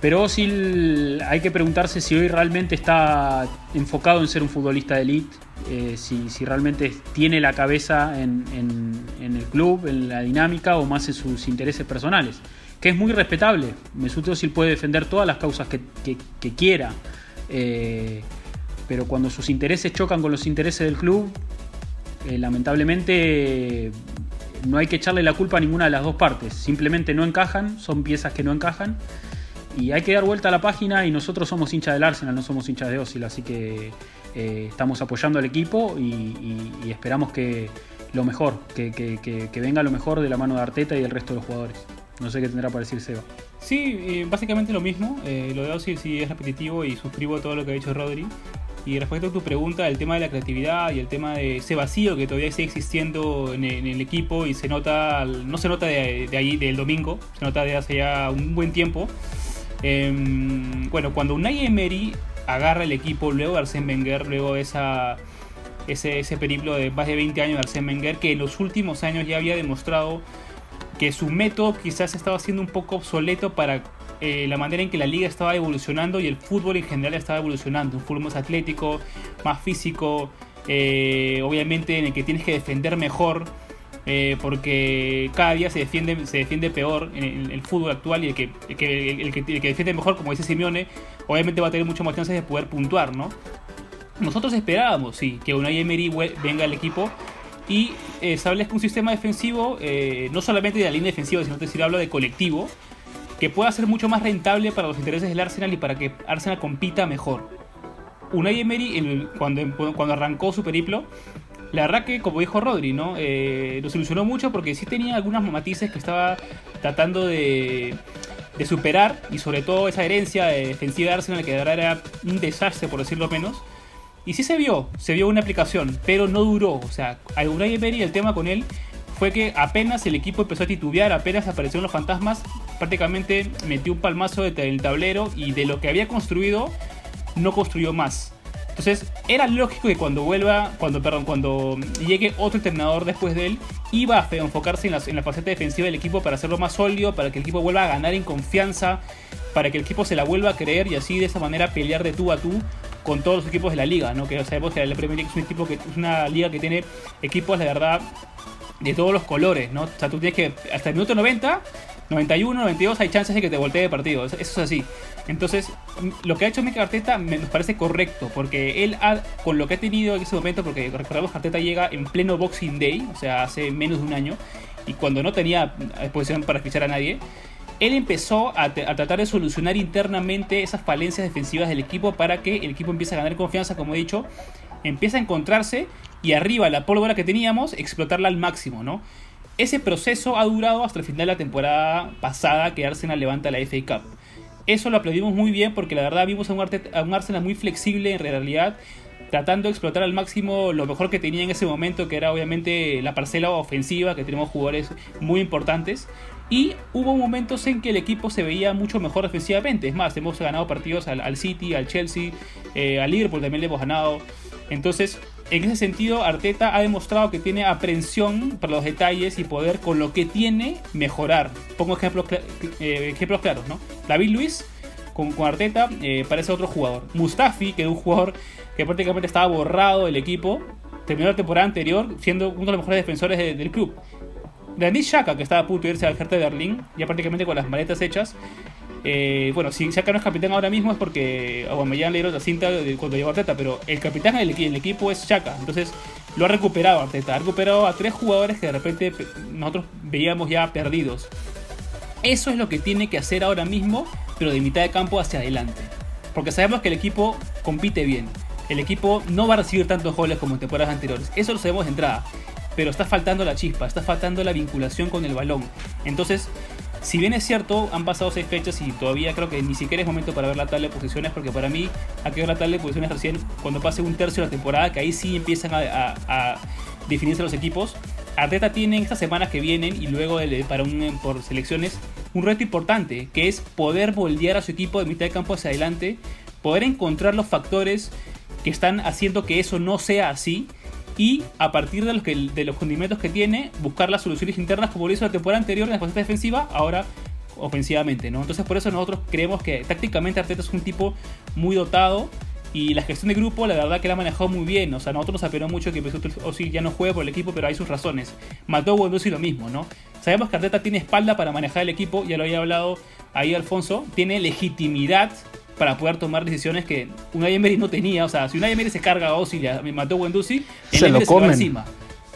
Speaker 1: Pero Osil hay que preguntarse si hoy realmente está enfocado en ser un futbolista de elite, eh, si, realmente tiene la cabeza en, el club, en la dinámica o más en sus intereses personales, que es muy respetable. Mesut Osil puede defender todas las causas que, quiera, eh, pero cuando sus intereses chocan con los intereses del club, eh, lamentablemente no hay que echarle la culpa a ninguna de las dos partes. Simplemente no encajan, son piezas que no encajan. Y hay que dar vuelta a la página y nosotros somos hinchas del Arsenal, no somos hinchas de Osil, así que eh, estamos apoyando al equipo y, esperamos que lo mejor, que, venga lo mejor de la mano de Arteta y del resto de los jugadores. No sé qué tendrá para decir Seba.
Speaker 5: Sí, básicamente lo mismo. Eh, lo de Osil sí es repetitivo y suscribo todo lo que ha dicho Rodri. Y respecto a tu pregunta, el tema de la creatividad y el tema de ese vacío que todavía sigue existiendo en el, equipo y se nota, no se nota de, ahí, del domingo, se nota de hace ya un buen tiempo. Em, bueno, cuando Unai Emery agarra el equipo luego Arsène Wenger, luego esa, ese, ese periplo de más de 20 años de Arsène Wenger, que en los últimos años ya había demostrado que su método quizás estaba siendo un poco obsoleto para eh, la manera en que la liga estaba evolucionando y el fútbol en general estaba evolucionando. Un fútbol más atlético, más físico, eh, obviamente en el que tienes que defender mejor. Eh, porque cada día se defiende, se defiende peor en el, fútbol actual y el que, el que, el, que, defiende mejor, como dice Simeone, obviamente va a tener mucho más chances de poder puntuar, ¿no? Nosotros esperábamos, sí, que Unai Emery venga al equipo y eh, establezca un sistema defensivo, no solamente de la línea defensiva, sino que hablo de colectivo, que pueda ser mucho más rentable para los intereses del Arsenal y para que Arsenal compita mejor. Unai Emery, cuando, cuando arrancó su periplo, la verdad que, como dijo Rodri, ¿no? Eh, lo solucionó mucho porque sí tenía algunas matices que estaba tratando de, de superar y sobre todo esa herencia defensiva de Arsenal que de verdad era un desastre, por decirlo menos. Y sí se vio, se vio una aplicación, pero no duró. O sea, a Unai Emery el tema con él fue que apenas el equipo empezó a titubear, apenas aparecieron los fantasmas, prácticamente metió un palmazo en el tablero y de lo que había construido, no construyó más. Entonces, era lógico que cuando vuelva, cuando, perdón, cuando llegue otro entrenador después de él, iba a enfocarse en la, en la faceta defensiva del equipo para hacerlo más sólido, para que el equipo vuelva a ganar en confianza, para que el equipo se la vuelva a creer y así de esa manera pelear de tú a tú con todos los equipos de la liga, ¿no? Que sabemos que la Premier League es un equipo que es una liga que tiene equipos de verdad de todos los colores, ¿no? O sea, tú tienes que, hasta el minuto 90, 91, 92 hay chances de que te voltee de partido, eso, es así. Entonces, lo que ha hecho Mikel Arteta me, nos parece correcto, porque él, ha, con lo que ha tenido en ese momento, porque recordemos que Arteta llega en pleno Boxing Day, o sea, hace menos de un año, y cuando no tenía exposición para fichar a nadie, él empezó a, a, tratar de solucionar internamente esas falencias defensivas del equipo para que el equipo empiece a ganar confianza, como he dicho, empieza a encontrarse y arriba la pólvora que teníamos, explotarla al máximo, ¿no? Ese proceso ha durado hasta el final de la temporada pasada que Arsenal levanta la FA Cup. Eso lo aplaudimos muy bien porque la verdad vimos a un, Arsenal muy flexible en realidad, tratando de explotar al máximo lo mejor que tenía en ese momento, que era obviamente la parcela ofensiva, que tenemos jugadores muy importantes. Y hubo momentos en que el equipo se veía mucho mejor defensivamente. Es más, hemos ganado partidos al, City, al Chelsea, eh, al Liverpool también le hemos ganado. Entonces, en ese sentido, Arteta ha demostrado que tiene aprensión para los detalles y poder con lo que tiene mejorar. Pongo ejemplos, eh, ejemplos claros, ¿no? David Luis con, Arteta eh, parece otro jugador. Mustafi, que es un jugador que prácticamente estaba borrado del equipo, terminó la temporada anterior siendo uno de los mejores defensores del club. Granit Xhaka, que estaba a punto de irse al Hertha de Berlín, ya prácticamente con las maletas hechas, eh, bueno, si Saka no es capitán ahora mismo es porque Aubameyang le dieron la cinta cuando llegó Arteta, pero el capitán del equipo es Chaka, entonces lo ha recuperado Arteta, ha recuperado a tres jugadores que de repente nosotros veíamos ya perdidos. Eso es lo que tiene que hacer ahora mismo, pero de mitad de campo hacia adelante, porque sabemos que el equipo compite bien, el equipo no va a recibir tantos goles como en temporadas anteriores, eso lo sabemos de entrada, pero está faltando la chispa, está faltando la vinculación con el balón, entonces si bien es cierto, han pasado seis fechas y todavía creo que ni siquiera es momento para ver la tabla de posiciones, porque para mí hay que ver la tabla de posiciones recién cuando pase un tercio de la temporada, que ahí sí empiezan a, definirse los equipos. Arteta tiene estas semanas que vienen y luego para un, por selecciones un reto importante, que es poder moldear a su equipo de mitad de campo hacia adelante, poder encontrar los factores que están haciendo que eso no sea así y a partir de los, de los condimentos que tiene, buscar las soluciones internas como lo hizo la temporada anterior en la faceta defensiva, ahora ofensivamente, ¿no? Entonces por eso nosotros creemos que tácticamente Arteta es un tipo muy dotado y la gestión de grupo la verdad que la ha manejado muy bien, o sea, nosotros nos apenó mucho que Özil ya no juegue por el equipo, pero hay sus razones. Mató y lo mismo, ¿no? Sabemos que Arteta tiene espalda para manejar el equipo, ya lo había hablado ahí Alfonso, tiene legitimidad para poder tomar decisiones que un Emery no tenía. O sea, si un Emery se carga a Ozil y mató a Wendusi,
Speaker 2: se lo comen.
Speaker 5: encima.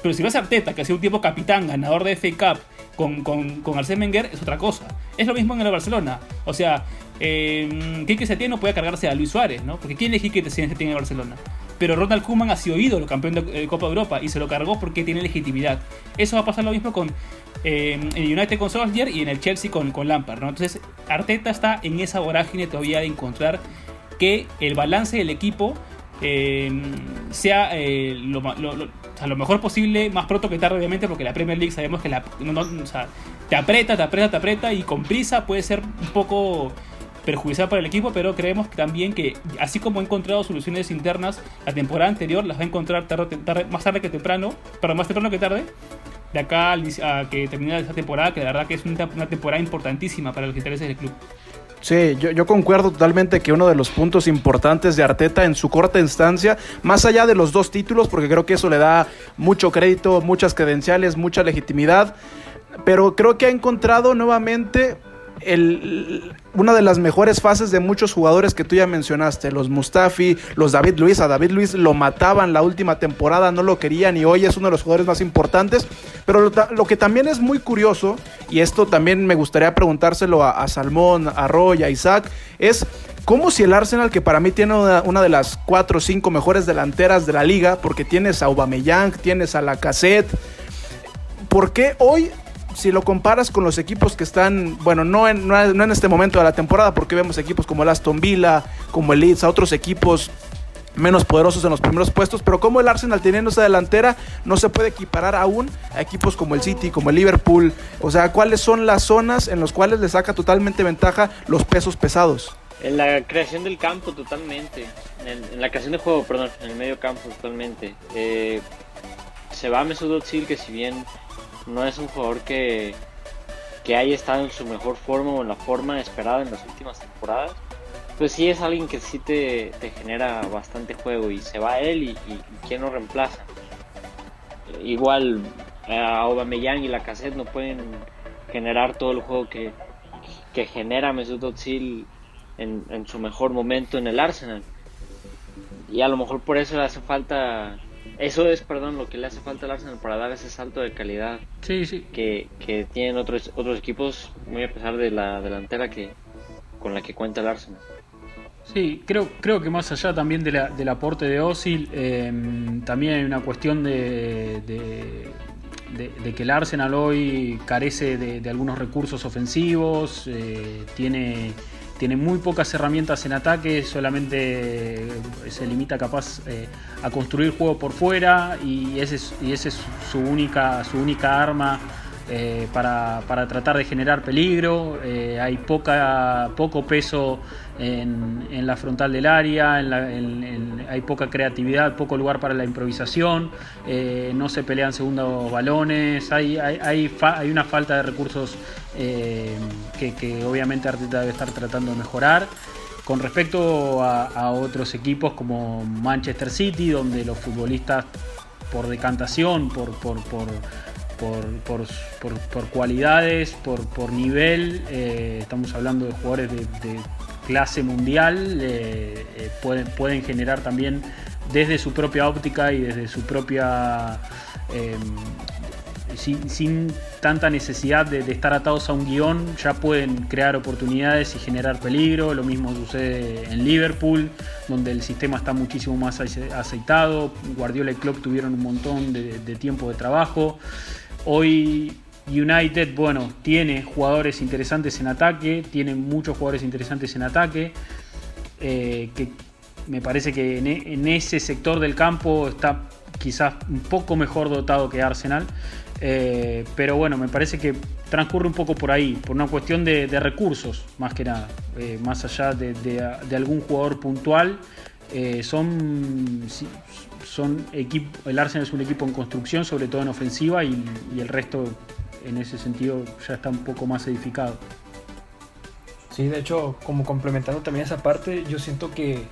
Speaker 5: Pero si vas a Arteta, que ha sido un tiempo capitán, ganador de FA Cup, con, con, con Arsène Wenger, es otra cosa. Es lo mismo en el Barcelona. O sea, eh, Quique Setién no puede cargarse a Luis Suárez, ¿no? Porque ¿quién es Quique Setién en Barcelona? Pero Ronald Koeman ha sido ídolo, campeón de, Copa de Europa, y se lo cargó porque tiene legitimidad. Eso va a pasar lo mismo con eh, en United con Solskjaer y en el Chelsea con, con Lampard, ¿no? Entonces, Arteta está en esa vorágine todavía de encontrar que el balance del equipo eh, sea eh, lo, mejor posible, más pronto que tarde, obviamente, porque la Premier League sabemos que la, te aprieta, te aprieta, te aprieta y con prisa puede ser un poco perjudicial para el equipo, pero creemos también que así como ha encontrado soluciones internas la temporada anterior, las va a encontrar más tarde que temprano, pero más temprano que tarde, de acá a que termine esta temporada, que la verdad que es una, temporada importantísima para los intereses del club.
Speaker 2: Sí, yo, yo, concuerdo totalmente que uno de los puntos importantes de Arteta en su corta instancia, más allá de los dos títulos, porque creo que eso le da mucho crédito, muchas credenciales, mucha legitimidad, pero creo que ha encontrado nuevamente una de las mejores fases de muchos jugadores que tú ya mencionaste, los Mustafi, los David Luis, a David Luis lo mataban la última temporada, no lo querían y hoy es uno de los jugadores más importantes, pero lo, que también es muy curioso, y esto también me gustaría preguntárselo a, Salmón, a Roy, a Isaac, es cómo si el Arsenal, que para mí tiene una, de las cuatro o cinco mejores delanteras de la liga, porque tienes a Aubameyang, tienes a Lacazette, ¿por qué hoy si lo comparas con los equipos que están, bueno, no en, no en este momento de la temporada, porque vemos equipos como el Aston Villa, como el Leeds, a otros equipos menos poderosos en los primeros puestos, pero como el Arsenal teniendo esa delantera no se puede equiparar aún a equipos como el City, como el Liverpool, o sea, cuáles son las zonas en las cuales le saca totalmente ventaja los pesos pesados.
Speaker 6: En la creación del campo totalmente, en, la creación de juego, perdón, en el medio campo totalmente. Eh, se va Mesut Özil que si bien no es un jugador que, que haya estado en su mejor forma o en la forma esperada en las últimas temporadas. Pues sí es alguien que sí te, genera bastante juego y se va él y, y, quién lo reemplaza. Igual a Aubameyang y la cassette no pueden generar todo el juego que, que genera Mesut Özil en, en su mejor momento en el Arsenal. Y a lo mejor por eso le hace falta eso es, perdón, lo que le hace falta al Arsenal para dar ese salto de calidad
Speaker 5: sí, sí.
Speaker 6: Que, que tienen otros, otros equipos, muy a pesar de la delantera que con la que cuenta el Arsenal.
Speaker 1: Sí, creo, creo que más allá también de la, del aporte de Osil, em, también hay una cuestión de, de, que el Arsenal hoy carece de, algunos recursos ofensivos, eh, tiene tiene muy pocas herramientas en ataque, solamente eh, se limita capaz eh, a construir juego por fuera y ese es, y es su, única, su única arma eh, para, tratar de generar peligro. hay poca, poco peso en, la frontal del área, hay poca creatividad, poco lugar para la improvisación, no se pelean segundos balones, hay, hay, hay una falta de recursos eh, que, obviamente Arteta debe estar tratando de mejorar. Con respecto a, otros equipos como Manchester City, donde los futbolistas por decantación, por, por, por, cualidades, por, nivel, eh, estamos hablando de jugadores de, clase mundial, eh, pueden, pueden generar también desde su propia óptica y desde su propia sin, tanta necesidad de, estar atados a un guion, ya pueden crear oportunidades y generar peligro. Lo mismo sucede en Liverpool, donde el sistema está muchísimo más aceitado. Guardiola y Klopp tuvieron un montón de, tiempo de trabajo. Hoy United, bueno, tiene jugadores interesantes en ataque, tiene muchos jugadores interesantes en ataque, eh, que me parece que e, en, ese sector del campo está quizás un poco mejor dotado que Arsenal. Eh, pero bueno, me parece que transcurre un poco por ahí, por una cuestión de, recursos, más que nada, eh, más allá de, algún jugador puntual. son, son equipo, el Arsenal es un equipo en construcción, sobre todo en ofensiva, y el resto en ese sentido ya está un poco más edificado.
Speaker 3: Sí, de hecho, como complementando también esa parte, yo siento que,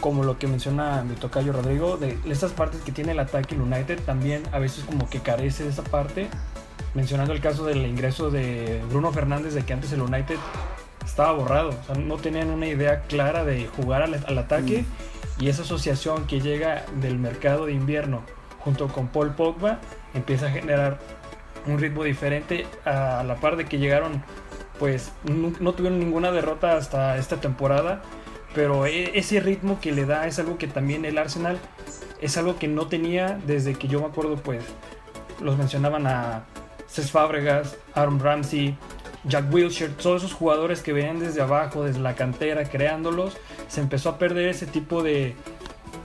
Speaker 3: como lo que menciona mi tocayo Rodrigo, de estas partes que tiene el ataque el United, también a veces como que carece de esa parte. Mencionando el caso del ingreso de Bruno Fernández, de que antes el United estaba borrado, o sea, no tenían una idea clara de jugar al, ataque mm. Y esa asociación que llega del mercado de invierno junto con Paul Pogba empieza a generar un ritmo diferente a la par de que llegaron pues no, tuvieron ninguna derrota hasta esta temporada pero e, ese ritmo que le da es algo que también el Arsenal es algo que no tenía desde que yo me acuerdo pues los mencionaban a Cés Fábregas, Aaron Ramsey, Jack Wilshere, todos esos jugadores que venían desde abajo, desde la cantera, creándolos, se empezó a perder ese tipo de,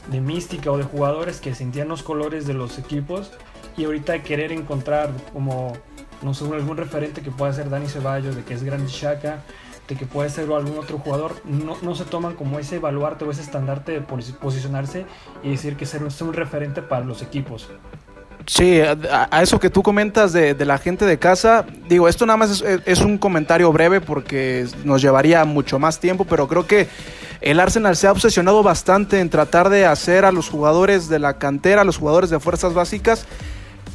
Speaker 3: de mística o de jugadores que sentían los colores de los equipos y ahorita querer encontrar como, no sé, algún referente que pueda ser Dani Ceballos, de que es Grande Shaka, de que puede ser algún otro jugador, no, no se toman como ese evaluarte o ese estandarte de posicionarse y decir que ser un, un referente para los equipos.
Speaker 2: Sí, a, eso que tú comentas de, la gente de casa, digo, esto nada más es, un comentario breve porque nos llevaría mucho más tiempo, pero creo que el Arsenal se ha obsesionado bastante en tratar de hacer a los jugadores de la cantera, a los jugadores de fuerzas básicas,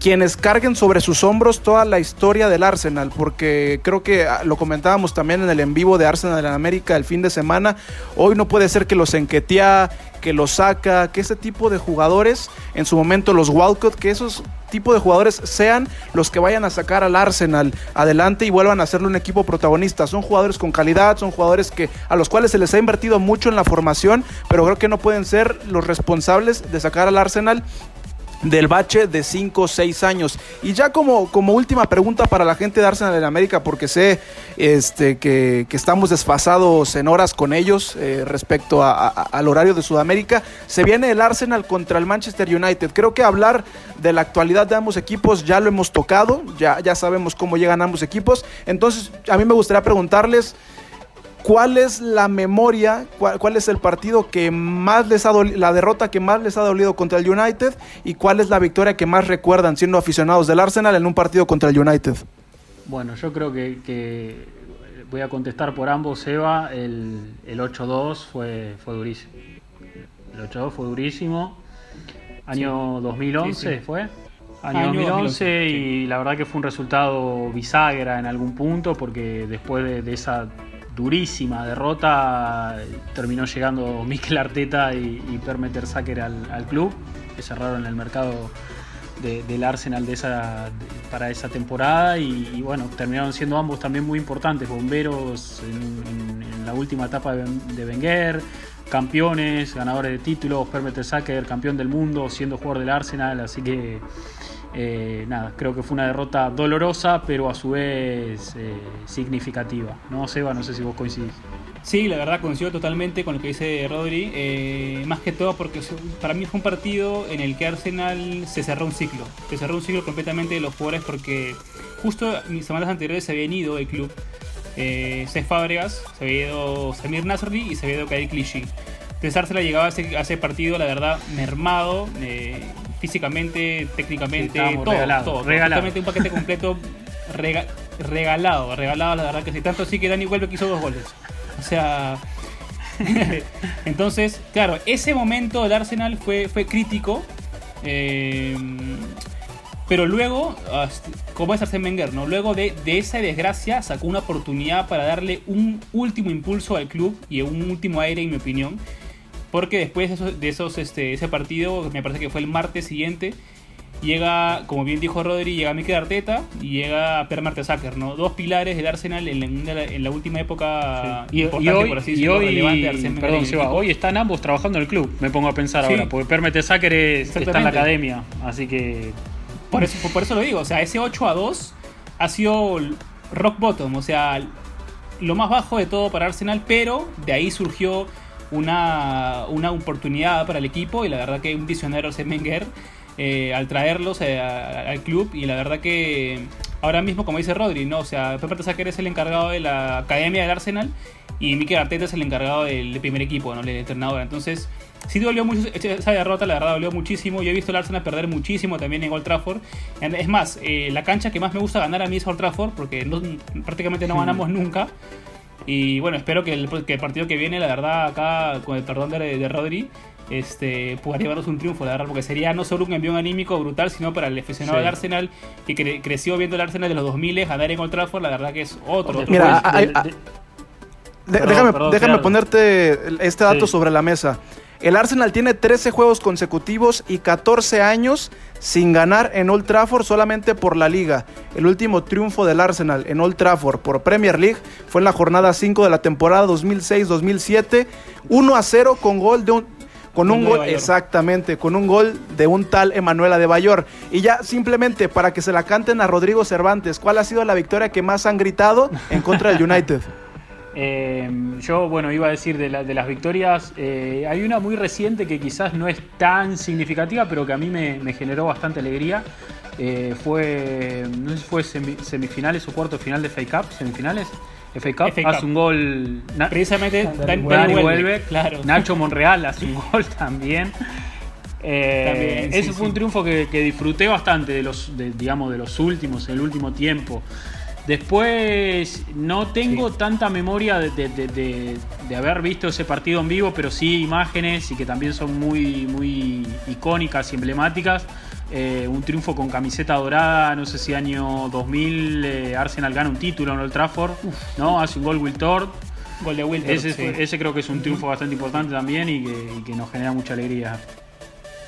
Speaker 2: quienes carguen sobre sus hombros toda la historia del Arsenal, porque creo que ah, lo comentábamos también en el en vivo de Arsenal en América el fin de semana, hoy no puede ser que los enquetea, que los saca, que ese tipo de jugadores, en su momento los Walcott, que esos tipo de jugadores sean los que vayan a sacar al Arsenal adelante y vuelvan a hacerlo un equipo protagonista. Son jugadores con calidad, son jugadores que a los cuales se les ha invertido mucho en la formación, pero creo que no pueden ser los responsables de sacar al Arsenal del bache de 5 o 6 años. Y ya como, como última pregunta para la gente de Arsenal en América, porque sé este, que, estamos desfasados en horas con ellos eh, respecto al horario de Sudamérica, se viene el Arsenal contra el Manchester United. Creo que hablar de la actualidad de ambos equipos ya lo hemos tocado, ya, ya sabemos cómo llegan ambos equipos. Entonces, a mí me gustaría preguntarles... ¿Cuál es la memoria, cuál, es el partido que más les ha dolido, la derrota que más les ha dolido contra el United y cuál es la victoria que más recuerdan siendo aficionados del Arsenal en un partido contra el United?
Speaker 1: Bueno, yo creo que, voy a contestar por ambos, Eva. El, 8-2 fue, fue durísimo. El 8-2 fue durísimo. Año 2011 fue. Año, 2011, y la verdad que fue un resultado bisagra en algún punto porque después de esa durísima derrota. Terminó llegando Mikel Arteta y, y Per al, club, que cerraron el mercado del Arsenal de esa, para esa temporada. Y, bueno, terminaron siendo ambos también muy importantes, bomberos en, la última etapa de, de, Wenger, campeones, ganadores de títulos, Per Mertesacker campeón del mundo siendo jugador del Arsenal, así que eh, nada, creo que fue una derrota dolorosa, pero a su vez eh, significativa. ¿No, Seba? No sé si vos coincidís.
Speaker 5: Sí, la verdad coincido totalmente con lo que dice Rodri. Eh, más que todo porque para mí fue un partido en el que Arsenal se cerró un ciclo. Se cerró un ciclo completamente de los jugadores porque justo en semanas anteriores se habían ido el club. Eh, Fábregas, se había ido Samir Nasri y se había ido Kairi Clichy. Entonces Arsenal llegaba a ese, partido, la verdad, mermado físicamente, técnicamente, todo, todo. Regalado. un paquete completo regalado, regalado, la verdad que sí. Tanto así que Dani Huelve quiso dos goles. O sea. [laughs] entonces, claro, ese momento del Arsenal fue, fue crítico. Eh, pero luego, como es Arsene Wenger, ¿no? Luego de, de, esa desgracia sacó una oportunidad para darle un último impulso al club y un último aire, en mi opinión. Porque después de, esos, de esos, este, ese partido, me parece que fue el martes siguiente, llega, como bien dijo Rodri, llega Mikel Arteta y llega Per Mertesacker, ¿no? Dos pilares del Arsenal en la, última época
Speaker 1: y, hoy, por así decirlo, perdón, hoy están ambos trabajando en el club, me pongo a pensar ahora, porque Per Mertesacker está en la academia, así que...
Speaker 5: Por eso, por eso lo digo, o sea, ese 8 a 2 ha sido rock bottom, o sea, lo más bajo de todo para Arsenal, pero de ahí surgió una, una oportunidad para el equipo y la verdad que un visionario Wenger eh, al traerlos eh, al club y la verdad que ahora mismo como dice Rodri, ¿no? O sea, Pepe Sacker es el encargado de la academia del Arsenal y Mikel Arteta es el encargado del primer equipo, ¿no? El entrenador. Entonces, sí dolió mucho esa derrota, la verdad dolió muchísimo. Yo he visto al Arsenal perder muchísimo también en Old Trafford. Es más, eh, la cancha que más me gusta ganar a mí es Old Trafford porque prácticamente no ganamos nunca. Y bueno, espero que el, partido que viene, la verdad, acá, con el perdón de, Rodri, este, pueda llevarnos un triunfo, la verdad, porque sería no solo un envío anímico brutal, sino para el aficionado del Arsenal, que creció viendo el Arsenal de los 2000, ganar en Old Trafford, la verdad que es otro.
Speaker 2: Mira, déjame, déjame ponerte este dato sobre la mesa. El Arsenal tiene 13 juegos consecutivos y 14 años sin ganar en Old Trafford solamente por la liga. El último triunfo del Arsenal en Old Trafford por Premier League fue en la jornada 5 de la temporada 2006-2007, 1 a 0 con gol de un con un gol, exactamente, con un gol de un tal Emanuela de Bayor. Y ya simplemente para que se la canten a Rodrigo Cervantes, ¿cuál ha sido la victoria que más han gritado en contra del United? [laughs]
Speaker 1: Eh, yo, bueno, iba a decir de, las victorias, eh, hay una muy reciente que quizás no es tan significativa, pero que a mí me, generó bastante alegría. Eh, fue, no sé si fue semifinales o cuarto final de FA Cup, semifinales. FA Cup, hace un gol.
Speaker 5: Precisamente
Speaker 1: Dani, vuelve, claro. Nacho Monreal hace un gol también. Eh, ese fue un triunfo que, disfruté bastante de los, digamos, de los últimos, el último tiempo. Después no tengo tanta memoria de, haber visto ese partido en vivo, pero sí imágenes y que también son muy, muy icónicas y emblemáticas. Eh, un triunfo con camiseta dorada, no sé si año 2000 eh, Arsenal gana un título en Old Trafford, ¿no? Hace un gol Will
Speaker 5: Gol de Will
Speaker 1: ese, creo que es un triunfo bastante importante también y que nos genera mucha alegría.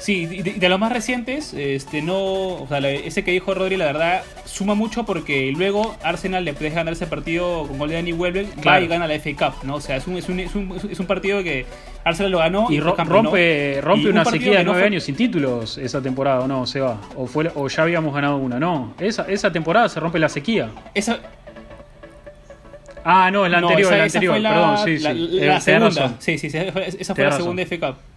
Speaker 5: Sí, de, los más recientes, este, no, o sea, ese que dijo Rodri, la verdad, suma mucho porque luego Arsenal le puede ganar ese partido con gol de Danny Welbeck, va y gana la FA Cup, ¿no? O sea, es un, es un, es un, es un partido que Arsenal lo ganó
Speaker 1: y, rompe, rompe una sequía de nueve años sin títulos esa temporada, ¿o no, Seba? O, fue, o ya habíamos ganado una, no. Esa, esa temporada se rompe la sequía.
Speaker 5: Esa,
Speaker 1: Ah, no, la anterior, la anterior, perdón, sí,
Speaker 5: sí. La, segunda. Sí, sí, esa fue la segunda FA Cup.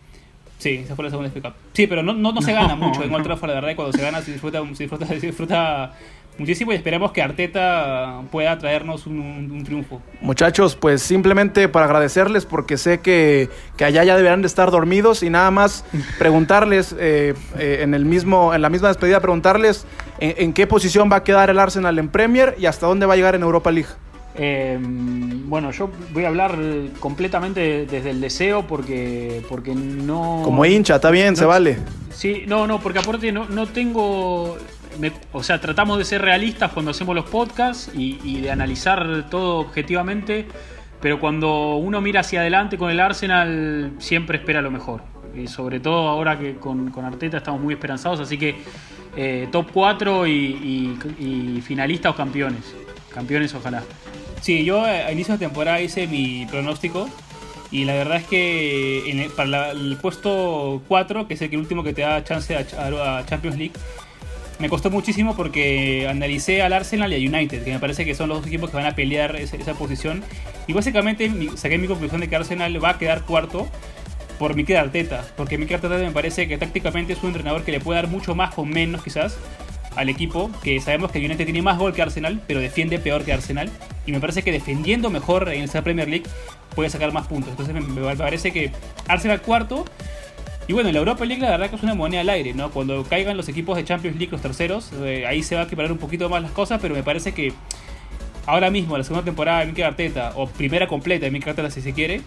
Speaker 5: Sí, esa fue la segunda FA Sí, pero no, no, se gana mucho en Old Trafford, la verdad, y cuando se gana se disfruta, se disfruta, se disfruta muchísimo y esperemos que Arteta pueda traernos un, triunfo.
Speaker 2: Muchachos, pues simplemente para agradecerles porque sé que, que allá ya deberán de estar dormidos y nada más preguntarles eh, eh, en, el mismo, en la misma despedida, preguntarles en qué posición va a quedar el Arsenal en Premier y hasta dónde va a llegar en Europa League.
Speaker 1: Eh, bueno, yo voy a hablar completamente desde el deseo porque, porque no...
Speaker 2: Como hincha, está bien, se vale.
Speaker 1: Sí, no, no, porque aparte no, no tengo... o sea, tratamos de ser realistas cuando hacemos los podcasts y, de analizar todo objetivamente, pero cuando uno mira hacia adelante con el Arsenal siempre espera lo mejor. Y sobre todo ahora que con, Arteta estamos muy esperanzados, así que eh, top 4 y finalistas o campeones. Campeones ojalá.
Speaker 5: Sí, yo a inicio de temporada hice mi pronóstico y la verdad es que para el puesto 4, que es el último que te da chance a, Champions League, me costó muchísimo porque analicé al Arsenal y a United, que me parece que son los dos equipos que van a pelear esa, posición. Y básicamente saqué mi conclusión de que Arsenal va a quedar cuarto por Mikel Arteta, porque Mikel Arteta me parece que tácticamente es un entrenador que le puede dar mucho más con menos quizás al equipo, que sabemos que United tiene más gol que Arsenal, pero defiende peor que Arsenal. Y me parece que defendiendo mejor en esta Premier League puede sacar más puntos. Entonces me, parece que Arsenal cuarto. Y bueno, en la Europa League la verdad que es una moneda al aire, ¿no? Cuando caigan los equipos de Champions League, los terceros, eh, ahí se va a equiparar un poquito más las cosas, pero me parece que ahora mismo, la segunda temporada de Mikel Arteta, o primera completa de Mikel Arteta si se quiere,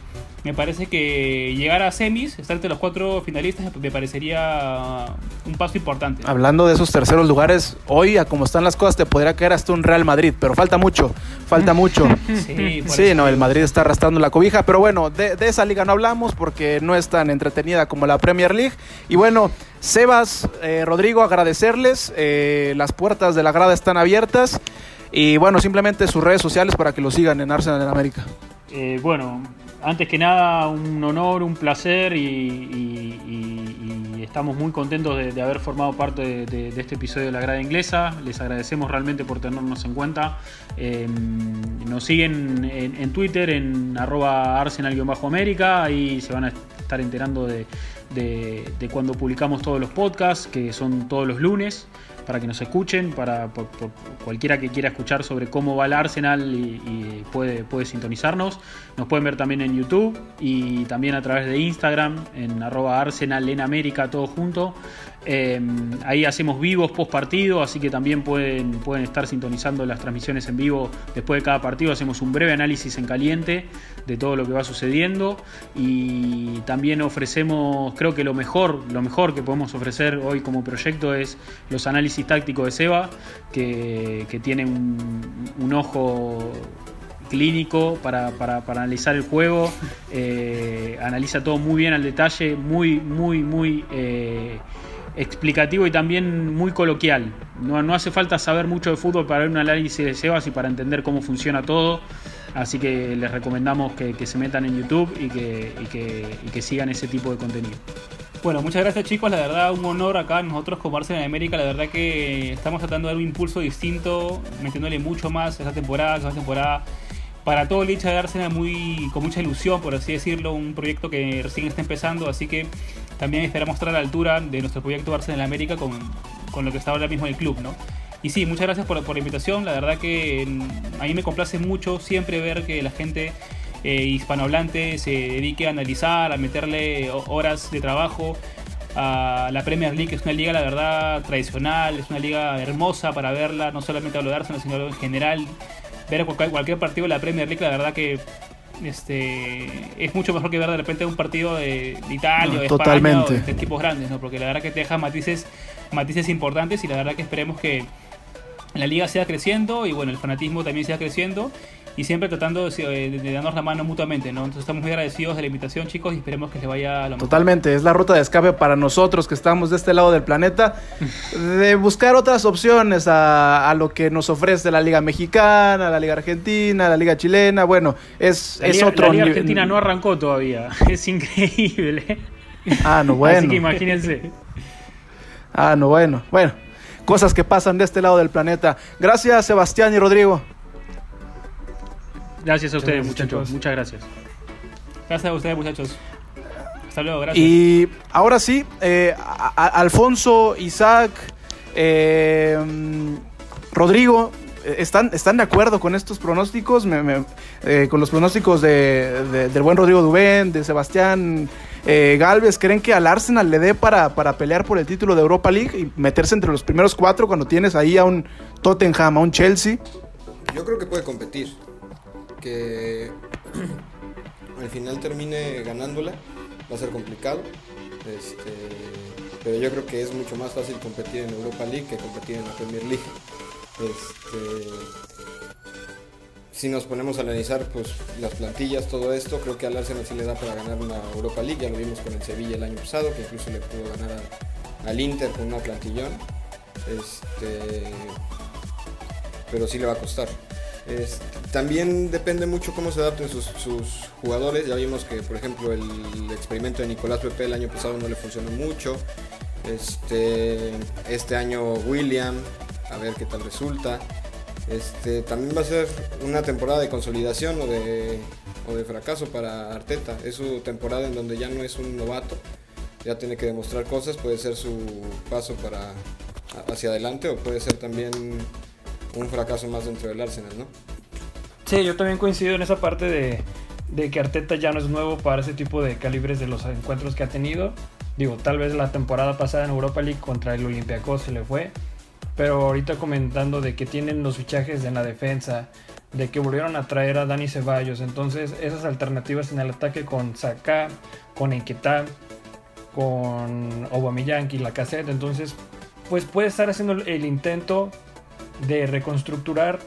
Speaker 5: me parece que llegar a semis, estar entre los cuatro finalistas, me parecería un paso importante.
Speaker 2: Hablando de esos terceros lugares, hoy, a como están las cosas, te podría caer hasta un Real Madrid, pero falta mucho, falta mucho. [laughs] sí, sí no, el Madrid está arrastrando la cobija, pero bueno, de, esa liga no hablamos porque no es tan entretenida como la Premier League. Y bueno, Sebas, eh, Rodrigo, agradecerles, eh, las puertas de la grada están abiertas. Y bueno, simplemente sus redes sociales para que lo sigan en Arsenal en América.
Speaker 1: Eh, bueno, antes que nada, un honor, un placer y, estamos muy contentos de, haber formado parte de, este episodio de la grada inglesa. Les agradecemos realmente por tenernos en cuenta. Em, nos siguen en, Twitter en arroba arsenal-américa. Ahí se van a estar enterando de cuando publicamos todos los podcasts, que son todos los lunes para que nos escuchen, para cualquiera que quiera escuchar sobre cómo va el Arsenal y, puede, puede sintonizarnos. Nos pueden ver también en YouTube y también a través de Instagram en arroba Arsenal en América, todo junto. Em, ahí hacemos vivos post partido, así que también pueden, pueden estar sintonizando las transmisiones en vivo después de cada partido. Hacemos un breve análisis en caliente de todo lo que va sucediendo y también ofrecemos, creo que lo mejor, lo mejor que podemos ofrecer hoy como proyecto es los análisis tácticos de Seba, que, tiene un, ojo clínico para, analizar el juego, eh, analiza todo muy bien al detalle, muy, muy, muy... Eh, explicativo y también muy coloquial. No, no hace falta saber mucho de fútbol para ver un análisis de Sebas y para entender cómo funciona todo. Así que les recomendamos que, se metan en YouTube y que, que, sigan ese tipo de contenido.
Speaker 5: Bueno, muchas gracias chicos, la verdad un honor acá nosotros como Arsenal en América, la verdad que estamos tratando de dar un impulso distinto, metiéndole mucho más esta temporada, temporada para todo el hincha de Arsenal muy, con mucha ilusión, por así decirlo, un proyecto que recién está empezando, así que también esperamos estar a la altura de nuestro proyecto Arsenal América con, con lo que está ahora mismo en el club, ¿no? Y sí, muchas gracias por, la invitación, la verdad que a mí me complace mucho siempre ver que la gente eh, hispanohablante se dedique a analizar, a meterle horas de trabajo a la Premier League, que es una liga, la verdad, tradicional, es una liga hermosa para verla, no solamente a de Arsenal, sino en general. Ver cualquier partido de la Premier League, la verdad que este es mucho mejor que ver de repente un partido de, Italia o de España o de equipos grandes, ¿no? Porque la verdad que te deja matices, matices importantes y la verdad que esperemos que la liga siga creciendo y bueno, el fanatismo también siga creciendo y siempre tratando de, darnos la mano mutuamente, ¿no? Entonces estamos muy agradecidos de la invitación, chicos, y esperemos que les vaya lo mejor.
Speaker 2: Totalmente, es la ruta de escape para nosotros que estamos de este lado del planeta, de buscar otras opciones a, lo que nos ofrece la Liga Mexicana, la Liga Argentina, la Liga Chilena, bueno, es, es otro...
Speaker 1: La Liga Argentina no arrancó todavía, [laughs] es increíble.
Speaker 2: Ah, no, bueno.
Speaker 1: Así que imagínense.
Speaker 2: Ah, no, bueno, bueno, cosas que pasan de este lado del planeta. Gracias, Sebastián y Rodrigo.
Speaker 1: Gracias a ustedes, muchachos. Muchas gracias.
Speaker 5: Gracias a ustedes, muchachos. Hasta luego, gracias.
Speaker 2: Y ahora sí, eh, Alfonso, Isaac, eh, Rodrigo, eh, ¿están, ¿están de acuerdo con estos pronósticos? con los pronósticos de, del buen Rodrigo Dubén, de Sebastián Galvez. ¿Creen que al Arsenal le dé para, para pelear por el título de Europa League y meterse entre los primeros cuatro cuando tienes ahí a un Tottenham, a un Chelsea?
Speaker 4: Yo creo que puede competir que [clears throat] al final termine ganándola va a ser complicado. Este, pero yo creo que es mucho más fácil competir en Europa League que competir en la Premier League. Este, si nos ponemos a analizar pues, las plantillas, todo esto, creo que al Arsenal sí le da para ganar una Europa League. Ya lo vimos con el Sevilla el año pasado, que incluso le pudo ganar al Inter con una plantillón. Este, pero sí le va a costar también depende mucho cómo se adapten sus, jugadores. Ya vimos que, por ejemplo, el experimento de Nicolás Pepe el año pasado no le funcionó mucho. Este, este año William, a ver qué tal resulta. Este, también va a ser una temporada de consolidación o de, o de fracaso para Arteta. Es su temporada en donde ya no es un novato, ya tiene que demostrar cosas. Puede ser su paso para hacia adelante o puede ser también un fracaso más dentro del Arsenal, ¿no?
Speaker 3: Sí, yo también coincido en esa parte de, que Arteta ya no es nuevo para ese tipo de calibres de los encuentros que ha tenido. Digo, tal vez la temporada pasada en Europa League contra el Olympiacos se le fue, pero ahorita comentando de que tienen los fichajes en la defensa, de que volvieron a traer a Dani Ceballos, entonces esas alternativas en el ataque con Saka, con Enquetá, con Aubameyang y la cassette, entonces pues puede estar haciendo el intento de reconstructurar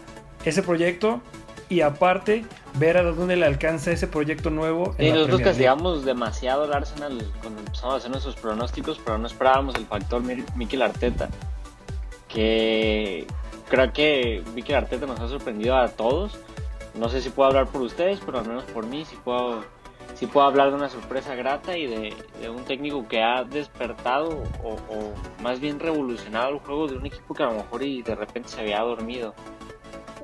Speaker 3: ese proyecto y aparte ver a dónde le alcanza ese proyecto nuevo.
Speaker 6: Y nosotros castigamos demasiado al Arsenal cuando empezamos a hacer nuestros pronósticos, pero no esperábamos el factor Mikel Arteta. Que creo que Mikel Arteta nos ha sorprendido a todos. No sé si puedo hablar por ustedes, pero al menos por mí sí puedo sí puedo hablar de una sorpresa grata y de, un técnico que ha despertado o, más bien revolucionado el juego de un equipo que a lo mejor y de repente se había dormido.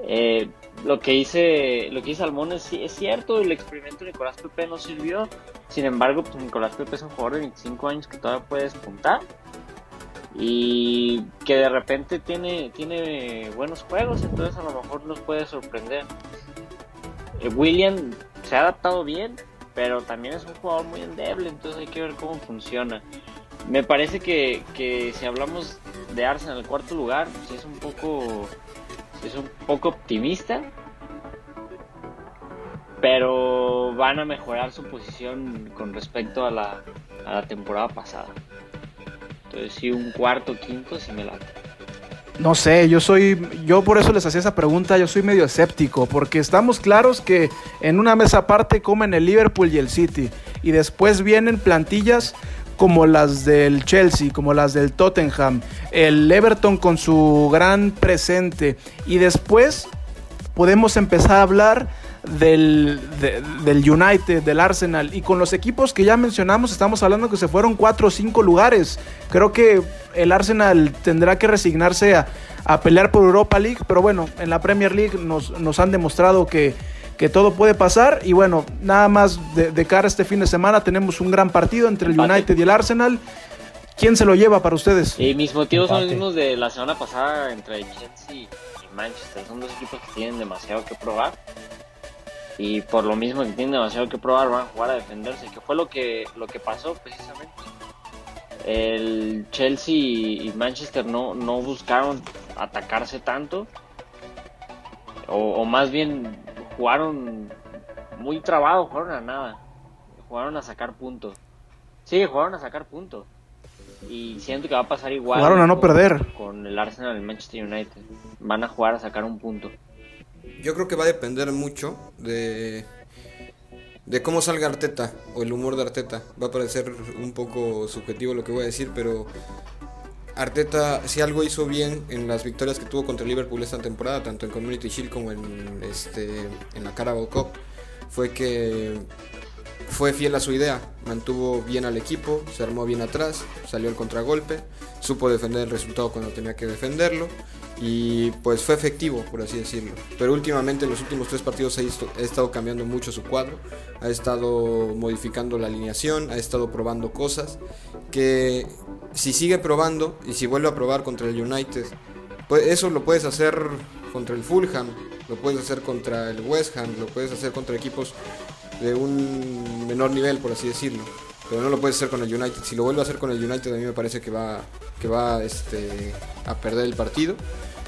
Speaker 6: Eh, lo que hice lo que hice Salmón es, es, cierto, el experimento de Nicolás Pepe no sirvió. Sin embargo, pues Nicolás Pepe es un jugador de 25 años que todavía puede despuntar y que de repente tiene, tiene buenos juegos, entonces a lo mejor nos puede sorprender. Eh, William se ha adaptado bien, pero también es un jugador muy endeble, entonces hay que ver cómo funciona. Me parece que, que si hablamos de Arsenal en el cuarto lugar, si es un poco, es un poco optimista, pero van a mejorar su posición con respecto a la, a la temporada pasada. Entonces sí, un cuarto, quinto, sí me late.
Speaker 2: No sé, yo soy, yo por eso les hacía esa pregunta, yo soy medio escéptico, porque estamos claros que en una mesa aparte comen el Liverpool y el City, y después vienen plantillas como las del Chelsea, como las del Tottenham, el Everton con su gran presente, y después podemos empezar a hablar del, del United, del Arsenal. Y con los equipos que ya mencionamos, estamos hablando que se fueron cuatro o cinco lugares. Creo que el Arsenal tendrá que resignarse a, pelear por Europa League. Pero bueno, en la Premier League nos, han demostrado que, que, todo puede pasar. Y bueno, nada más de, cara a este fin de semana tenemos un gran partido entre el United y el Arsenal. ¿Quién se lo lleva para ustedes?
Speaker 6: Y mis motivos son los mismos de la semana pasada entre Chelsea y Manchester. Son dos equipos que tienen demasiado que probar y por lo mismo que tienen demasiado que probar van a jugar a defenderse, que fue lo que, lo que pasó precisamente. El Chelsea y Manchester no, no buscaron atacarse tanto, o, más bien jugaron muy trabado, jugaron a nada, jugaron a sacar puntos. Sí, jugaron a sacar puntos. Y siento que va a pasar igual.
Speaker 2: Jugaron a no perder.
Speaker 6: Con el Arsenal y el Manchester United. Van a jugar a sacar un punto.
Speaker 4: Yo creo que va a depender mucho de, de cómo salga Arteta o el humor de Arteta. Va a parecer un poco subjetivo lo que voy a decir, pero Arteta si algo hizo bien en las victorias que tuvo contra Liverpool esta temporada, tanto en Community Shield como en, este, en la Carabao Cup, fue que fue fiel a su idea, mantuvo bien al equipo, se armó bien atrás, salió el contragolpe, supo defender el resultado cuando tenía que defenderlo y pues fue efectivo, por así decirlo. Pero últimamente en los últimos tres partidos ha, estado cambiando mucho su cuadro, ha estado modificando la alineación, ha estado probando cosas que si sigue probando y si vuelve a probar contra el United, pues eso lo puedes hacer contra el Fulham, lo puedes hacer contra el West Ham, lo puedes hacer contra equipos de un menor nivel, por así decirlo. Pero no lo puedes hacer con el United. Si lo vuelve a hacer con el United, a mí me parece que va, que va este, a perder el partido.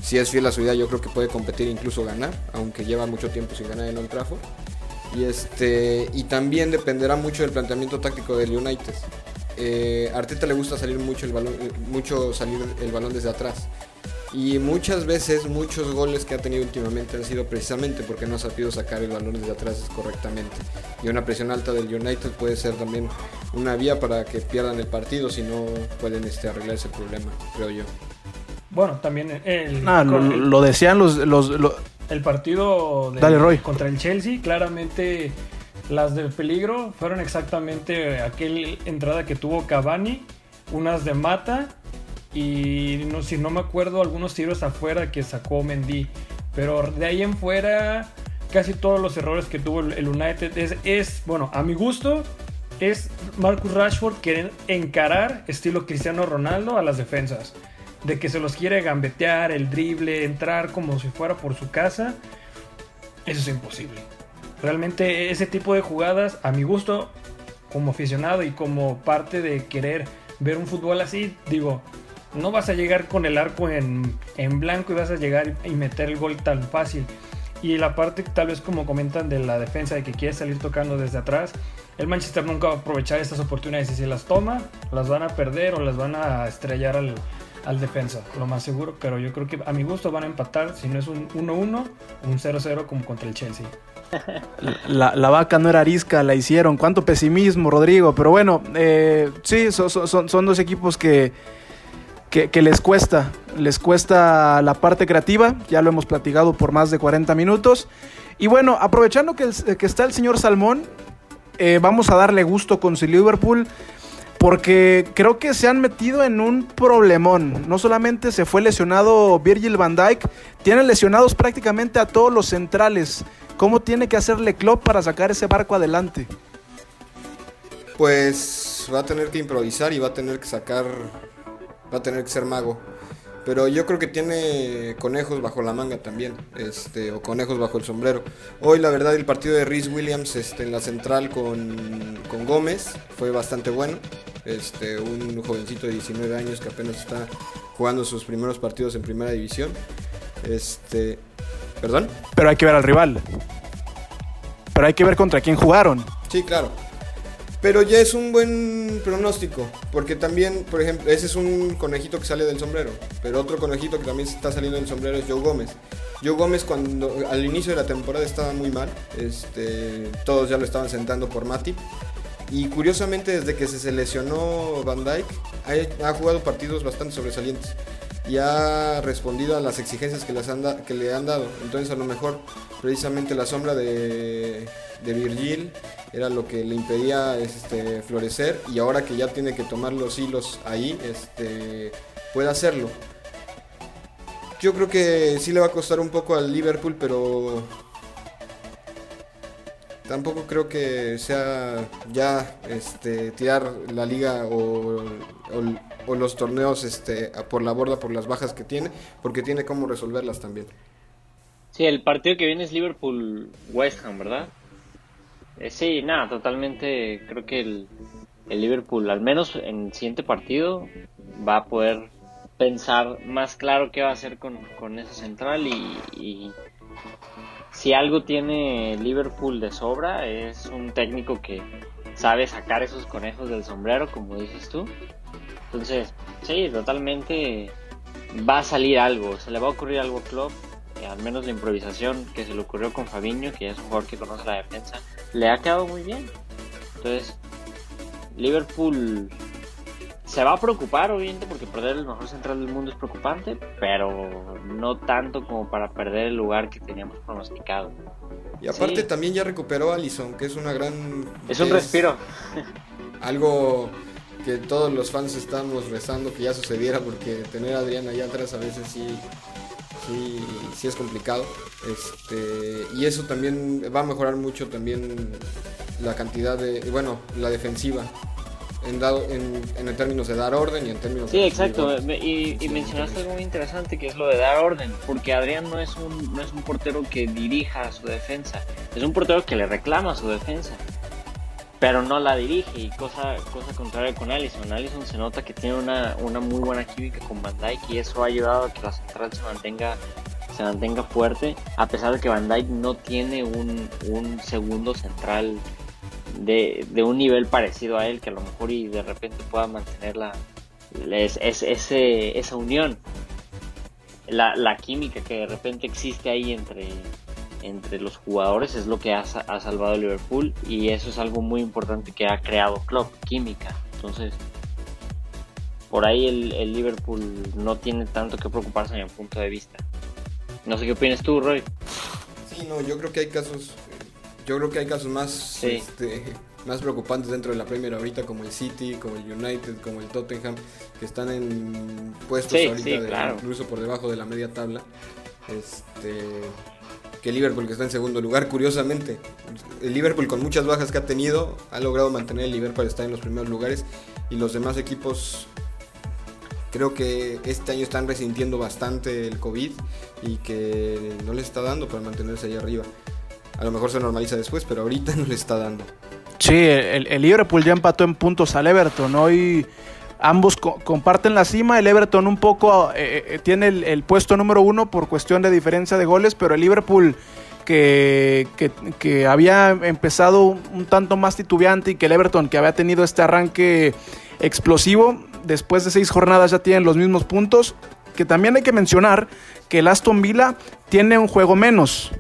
Speaker 4: Si es fiel a su idea, yo creo que puede competir e incluso ganar, aunque lleva mucho tiempo sin ganar en Old Trafford. Y, este, y también dependerá mucho del planteamiento táctico del United. Eh, Arteta le gusta salir mucho el balón, mucho salir el balón desde atrás. Y muchas veces, muchos goles que ha tenido últimamente han sido precisamente porque no ha sabido sacar el balón desde atrás correctamente. Y una presión alta del United puede ser también una vía para que pierdan el partido si no pueden este, arreglar ese problema, creo yo.
Speaker 3: Bueno, también el,
Speaker 2: ah, lo, decían los, los,
Speaker 3: el partido contra el Chelsea, claramente las del peligro fueron exactamente aquel entrada que tuvo Cavani, unas de Mata y no, si no me acuerdo algunos tiros afuera que sacó Mendy. Pero de ahí en fuera, casi todos los errores que tuvo el United es, es bueno, a mi gusto, es Marcus Rashford querer encarar estilo Cristiano Ronaldo a las defensas. De que se los quiere gambetear, el drible, entrar como si fuera por su casa. Eso es imposible. Realmente ese tipo de jugadas, a mi gusto, como aficionado y como parte de querer ver un fútbol así, digo, no vas a llegar con el arco en, blanco y vas a llegar y meter el gol tan fácil. Y la parte tal vez como comentan de la defensa de que quiere salir tocando desde atrás, el Manchester nunca va a aprovechar estas oportunidades y si las toma, las van a perder o las van a estrellar al, al defensa, lo más seguro, pero yo creo que a mi gusto van a empatar, si no es un 1-1, un 0-0 como contra el Chelsea. [laughs]
Speaker 2: La, vaca no era arisca, la hicieron. Cuánto pesimismo, Rodrigo. Pero bueno, eh, sí, son dos equipos que, que, les cuesta, les cuesta la parte creativa, ya lo hemos platicado por más de 40 minutos. Y bueno, aprovechando que, que está el señor Salmón, eh, vamos a darle gusto con su Liverpool. Porque creo que se han metido en un problemón. No solamente se fue lesionado Virgil van Dijk, tienen lesionados prácticamente a todos los centrales. ¿Cómo tiene que hacerle Klopp para sacar ese barco adelante?
Speaker 4: Pues va a tener que improvisar y va a tener que sacar, va a tener que ser mago. Pero yo creo que tiene conejos bajo la manga también, este, o conejos bajo el sombrero. Hoy la verdad el partido de Rhys Williams este, en la central con, con Gómez fue bastante bueno. Este, un jovencito de 19 años que apenas está jugando sus primeros partidos en primera división. Este, ¿Perdón?
Speaker 2: Pero hay que ver al rival. Pero hay que ver contra quién jugaron.
Speaker 4: Sí, claro. Pero ya es un buen pronóstico, porque también, por ejemplo, ese es un conejito que sale del sombrero, pero otro conejito que también está saliendo del sombrero es Joe Gómez. Joe Gómez cuando al inicio de la temporada estaba muy mal, este, todos ya lo estaban sentando por Matip. Y curiosamente desde que se lesionó Van Dyke ha, ha jugado partidos bastante sobresalientes y ha respondido a las exigencias que, que le han dado. Entonces a lo mejor precisamente la sombra de, de Virgil era lo que le impedía este, florecer y ahora que ya tiene que tomar los hilos ahí, este, puede hacerlo. Yo creo que sí le va a costar un poco al Liverpool, pero tampoco creo que sea ya este, tirar la liga o, o, los torneos este, por la borda por las bajas que tiene, porque tiene cómo resolverlas también.
Speaker 6: Sí, el partido que viene es Liverpool-West Ham, ¿verdad? Eh, sí, nada, totalmente. Creo que el, Liverpool, al menos en el siguiente partido, va a poder pensar más claro qué va a hacer con, con esa central y, si algo tiene Liverpool de sobra es un técnico que sabe sacar esos conejos del sombrero, como dices tú. Entonces, sí, totalmente va a salir algo, se le va a ocurrir algo a Klopp eh, al menos la improvisación que se le ocurrió con Fabiño, que es un jugador que conoce la defensa, le ha quedado muy bien. Entonces, Liverpool se va a preocupar, obviamente, porque perder el mejor central del mundo es preocupante, pero no tanto como para perder el lugar que teníamos pronosticado.
Speaker 4: Y aparte también ya recuperó a Allison, que es una gran...
Speaker 6: Es un respiro. [laughs]
Speaker 4: Algo que todos los fans estamos rezando que ya sucediera, porque tener a Adrián allá atrás a veces sí sí, sí es complicado. Este, y eso también va a mejorar mucho también la cantidad de, bueno, la defensiva. En, dado, en, en términos de dar orden y en términos
Speaker 6: sí exacto y, y, mencionaste algo muy interesante que es lo de dar orden porque Adrián no es un no es un portero que dirija a su defensa es un portero que le reclama a su defensa pero no la dirige y cosa, cosa contraria con Allison. Allison se nota que tiene una, una muy buena química con Van Dyke y eso ha ayudado a que la central se mantenga, se mantenga fuerte, a pesar de que Van Dyke no tiene un, un segundo central de, de, un nivel parecido a él, que a lo mejor y de repente pueda mantener la, es, ese, esa unión. La, la química que de repente existe ahí entre, entre los jugadores es lo que ha, salvado a Liverpool y eso es algo muy importante que ha creado Klopp, química. Entonces, por ahí el, Liverpool no tiene tanto que preocuparse en mi punto de vista. No sé qué opinas tú, Roy.
Speaker 4: Sí, no, yo creo que hay casos, yo creo que hay casos más, este, más preocupantes dentro de la Premier ahorita, como el City, como el United, como el Tottenham, que están en puestos ahorita incluso por debajo de la media tabla. Este, que Liverpool, que está en segundo lugar. Curiosamente, el Liverpool con muchas bajas que ha tenido, ha logrado mantener el Liverpool estar en los primeros lugares. Y los demás equipos creo que este año están resintiendo bastante el COVID y que no les está dando para mantenerse ahí arriba. A lo mejor se normaliza después, pero ahorita [laughs] no les está dando.
Speaker 2: Sí, el, Liverpool ya empató en puntos al Everton. Hoy ambos comparten la cima. El Everton un poco eh, eh, tiene el, puesto número uno por cuestión de diferencia de goles, pero el Liverpool que, que, había empezado un tanto más titubeante y que el Everton que había tenido este arranque explosivo, después de seis jornadas ya tienen los mismos puntos. Que también hay que mencionar que el Aston Villa tiene un juego menos.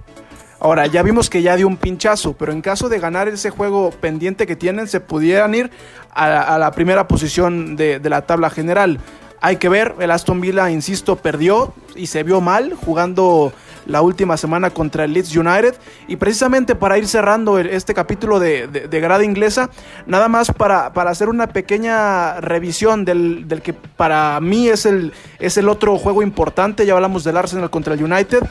Speaker 2: Ahora, ya vimos que ya dio un pinchazo, pero en caso de ganar ese juego pendiente que tienen, se pudieran ir a, la primera posición de, la tabla general. Hay que ver, el Aston Villa, insisto, perdió y se vio mal jugando la última semana contra el Leeds United. Y precisamente para ir cerrando este capítulo de, de, grada inglesa, nada más para, para hacer una pequeña revisión del, del, que para mí es el, es el otro juego importante. Ya hablamos del Arsenal contra el United.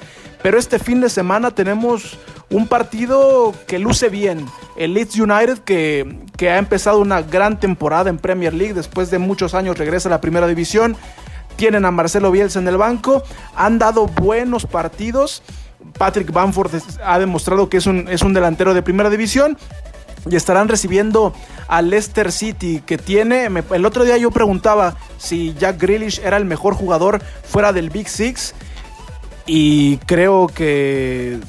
Speaker 2: Pero este fin de semana tenemos un partido que luce bien. El Leeds United que, que, ha empezado una gran temporada en Premier League. Después de muchos años regresa a la primera división. Tienen a Marcelo Bielsa en el banco. Han dado buenos partidos. Patrick Bamford ha demostrado que es un, es un delantero de primera división. Y estarán recibiendo a Leicester City, que tiene. el otro día yo preguntaba si Jack Grealish era el mejor jugador fuera del Big Six. Y creo que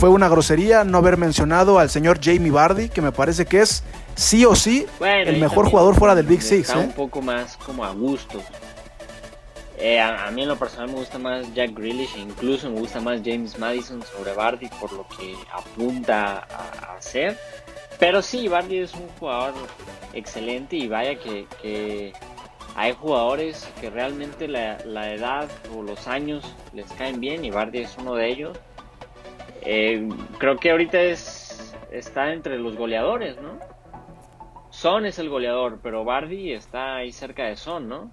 Speaker 2: fue una grosería no haber mencionado al señor Jamie Vardy, que me parece que es sí o sí el mejor jugador fuera del Big Six.
Speaker 6: Está un ¿eh? poco más como a gusto. Eh, a, mí en lo personal me gusta más Jack Grealish e incluso me gusta más James Madison sobre Bardi por lo que apunta a, hacer. Pero sí, Bardi es un jugador excelente y vaya que, hay jugadores que realmente la, edad o los años les caen bien y Bardi es uno de ellos. Eh, creo que ahorita es está entre los goleadores, ¿no? Son es el goleador, pero Bardi está ahí cerca de Son, ¿no?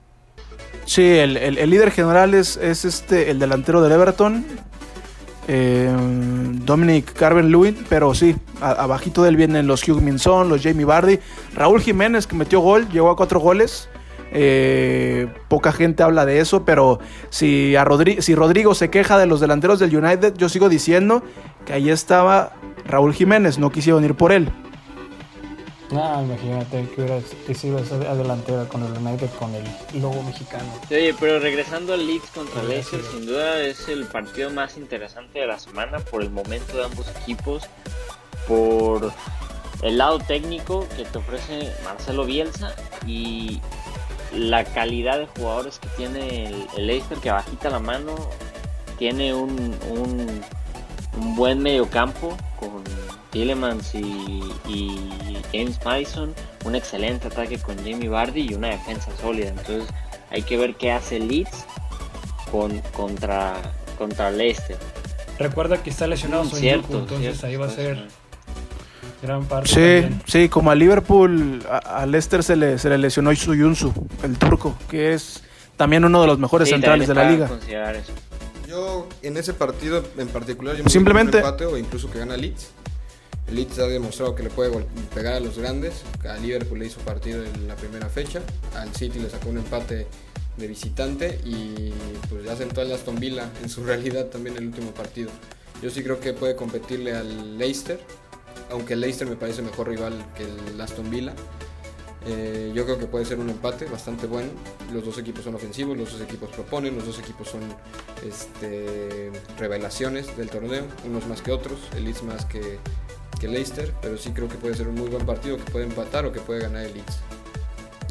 Speaker 2: Sí, el, líder general es, este, el delantero del Everton, eh, Dominic Carven Lewin, pero sí, abajito de él vienen los Hugh Minson, los Jamie Bardi, Raúl Jiménez que metió gol, llegó a cuatro goles. Eh, poca gente habla de eso, pero si, a si Rodrigo se queja de los delanteros del United, yo sigo diciendo que ahí estaba Raúl Jiménez, no quisieron ir por él.
Speaker 3: No, imagínate que hubiera sido esa delantera con el United con el logo mexicano.
Speaker 6: Oye, pero regresando al Leeds contra Leicester, sin duda es el partido más interesante de la semana por el momento de ambos equipos, por el lado técnico que te ofrece Marcelo Bielsa y la calidad de jugadores que tiene el, Leicester que bajita la mano, tiene un, un, un buen mediocampo con Tillemans y, James Madison, un excelente ataque con Jamie Vardy y una defensa sólida. Entonces hay que ver qué hace Leeds con, contra, contra Leicester.
Speaker 3: Recuerda que está lesionado mm, entonces ahí va a ser gran parte.
Speaker 2: Sí, sí, como a Liverpool, a, Leicester se le, se le lesionó Suyunsu, el turco, que es también uno de los mejores centrales de la liga.
Speaker 4: Yo en ese partido en particular yo me
Speaker 2: simplemente
Speaker 4: empate o incluso que gana Leeds Leeds ha demostrado que le puede pegar a los grandes. A Liverpool le hizo partido en la primera fecha. Al City le sacó un empate de visitante y pues ya sentó al Aston Villa en su [laughs] realidad también el último partido. Yo sí creo que puede competirle al Leicester, aunque el Leicester me parece mejor rival que el Aston Villa. Eh, yo creo que puede ser un empate bastante bueno. Los dos equipos son ofensivos, los dos equipos proponen, los dos equipos son este, revelaciones del torneo, unos más que otros, el Leeds más que, que Leicester, pero sí creo que puede ser un muy buen partido, que puede empatar o que puede ganar el Leeds.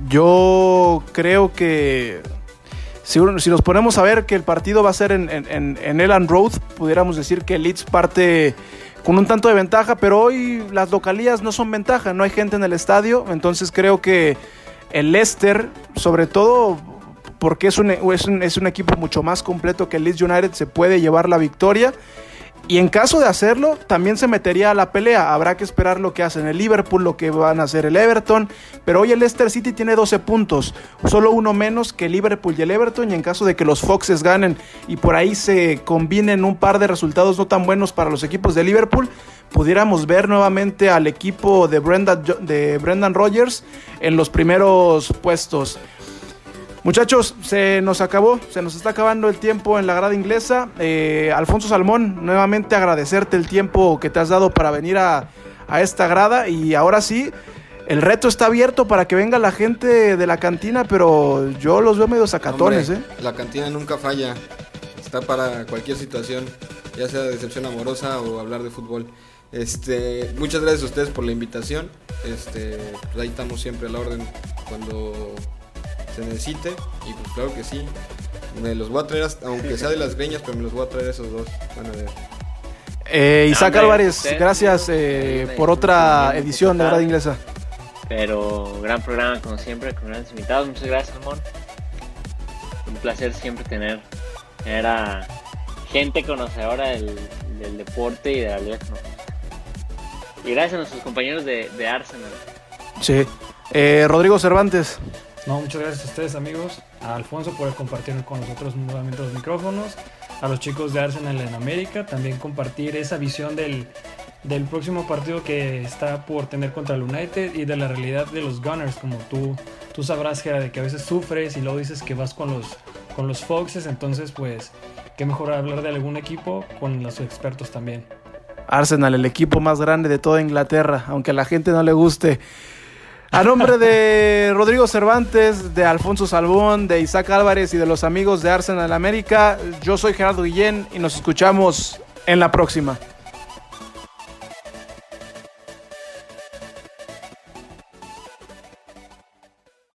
Speaker 2: Yo creo que si, si, nos ponemos a ver que el partido va a ser en, en, en Elan Road, pudiéramos decir que el Leeds parte con un tanto de ventaja, pero hoy las localías no son ventaja, no hay gente en el estadio, entonces creo que el Leicester, sobre todo porque es un, es un, es un equipo mucho más completo que el Leeds United, se puede llevar la victoria. Y en caso de hacerlo, también se metería a la pelea. Habrá que esperar lo que hacen el Liverpool, lo que van a hacer el Everton. Pero hoy el Leicester City tiene 12 puntos, solo uno menos que el Liverpool y el Everton. Y en caso de que los Foxes ganen y por ahí se combinen un par de resultados no tan buenos para los equipos de Liverpool, pudiéramos ver nuevamente al equipo de Brendan, de Brendan Rodgers en los primeros puestos. Muchachos, se nos acabó, se nos está acabando el tiempo en la grada inglesa. Eh, Alfonso Salmón, nuevamente agradecerte el tiempo que te has dado para venir a, esta grada y ahora sí, el reto está abierto para que venga la gente de la cantina, pero yo los veo medio sacatones. ¿eh?
Speaker 4: La cantina nunca falla, está para cualquier situación, ya sea decepción amorosa o hablar de fútbol. Este, muchas gracias a ustedes por la invitación. Este, pues ahí estamos siempre a la orden cuando se necesite. Y pues claro que sí. Me los voy a traer, aunque sea de las greñas, pero me los voy a traer esos dos. Van a ver.
Speaker 2: Eh, Isaac Álvarez, gracias eh, por otra edición de Verdad Inglesa.
Speaker 6: Pero gran programa como siempre, con grandes invitados. Muchas gracias, amor. Un placer siempre tener, a gente conocedora del, del deporte y de la liga. Y gracias a nuestros compañeros de, de Arsenal.
Speaker 2: Sí. Eh, Rodrigo Cervantes.
Speaker 3: No, muchas gracias a ustedes amigos, a Alfonso por compartir con nosotros nuevamente los micrófonos, a los chicos de Arsenal en América, también compartir esa visión del, del próximo partido que está por tener contra el United y de la realidad de los Gunners, como tú, tú sabrás que, de que a veces sufres y luego dices que vas con los, con los Foxes, entonces pues qué mejor hablar de algún equipo con los expertos también.
Speaker 2: Arsenal, el equipo más grande de toda Inglaterra, aunque a la gente no le guste. A nombre de Rodrigo Cervantes, de Alfonso Salbón, de Isaac Álvarez y de los amigos de Arsenal América, yo soy Gerardo Guillén y nos escuchamos en la próxima.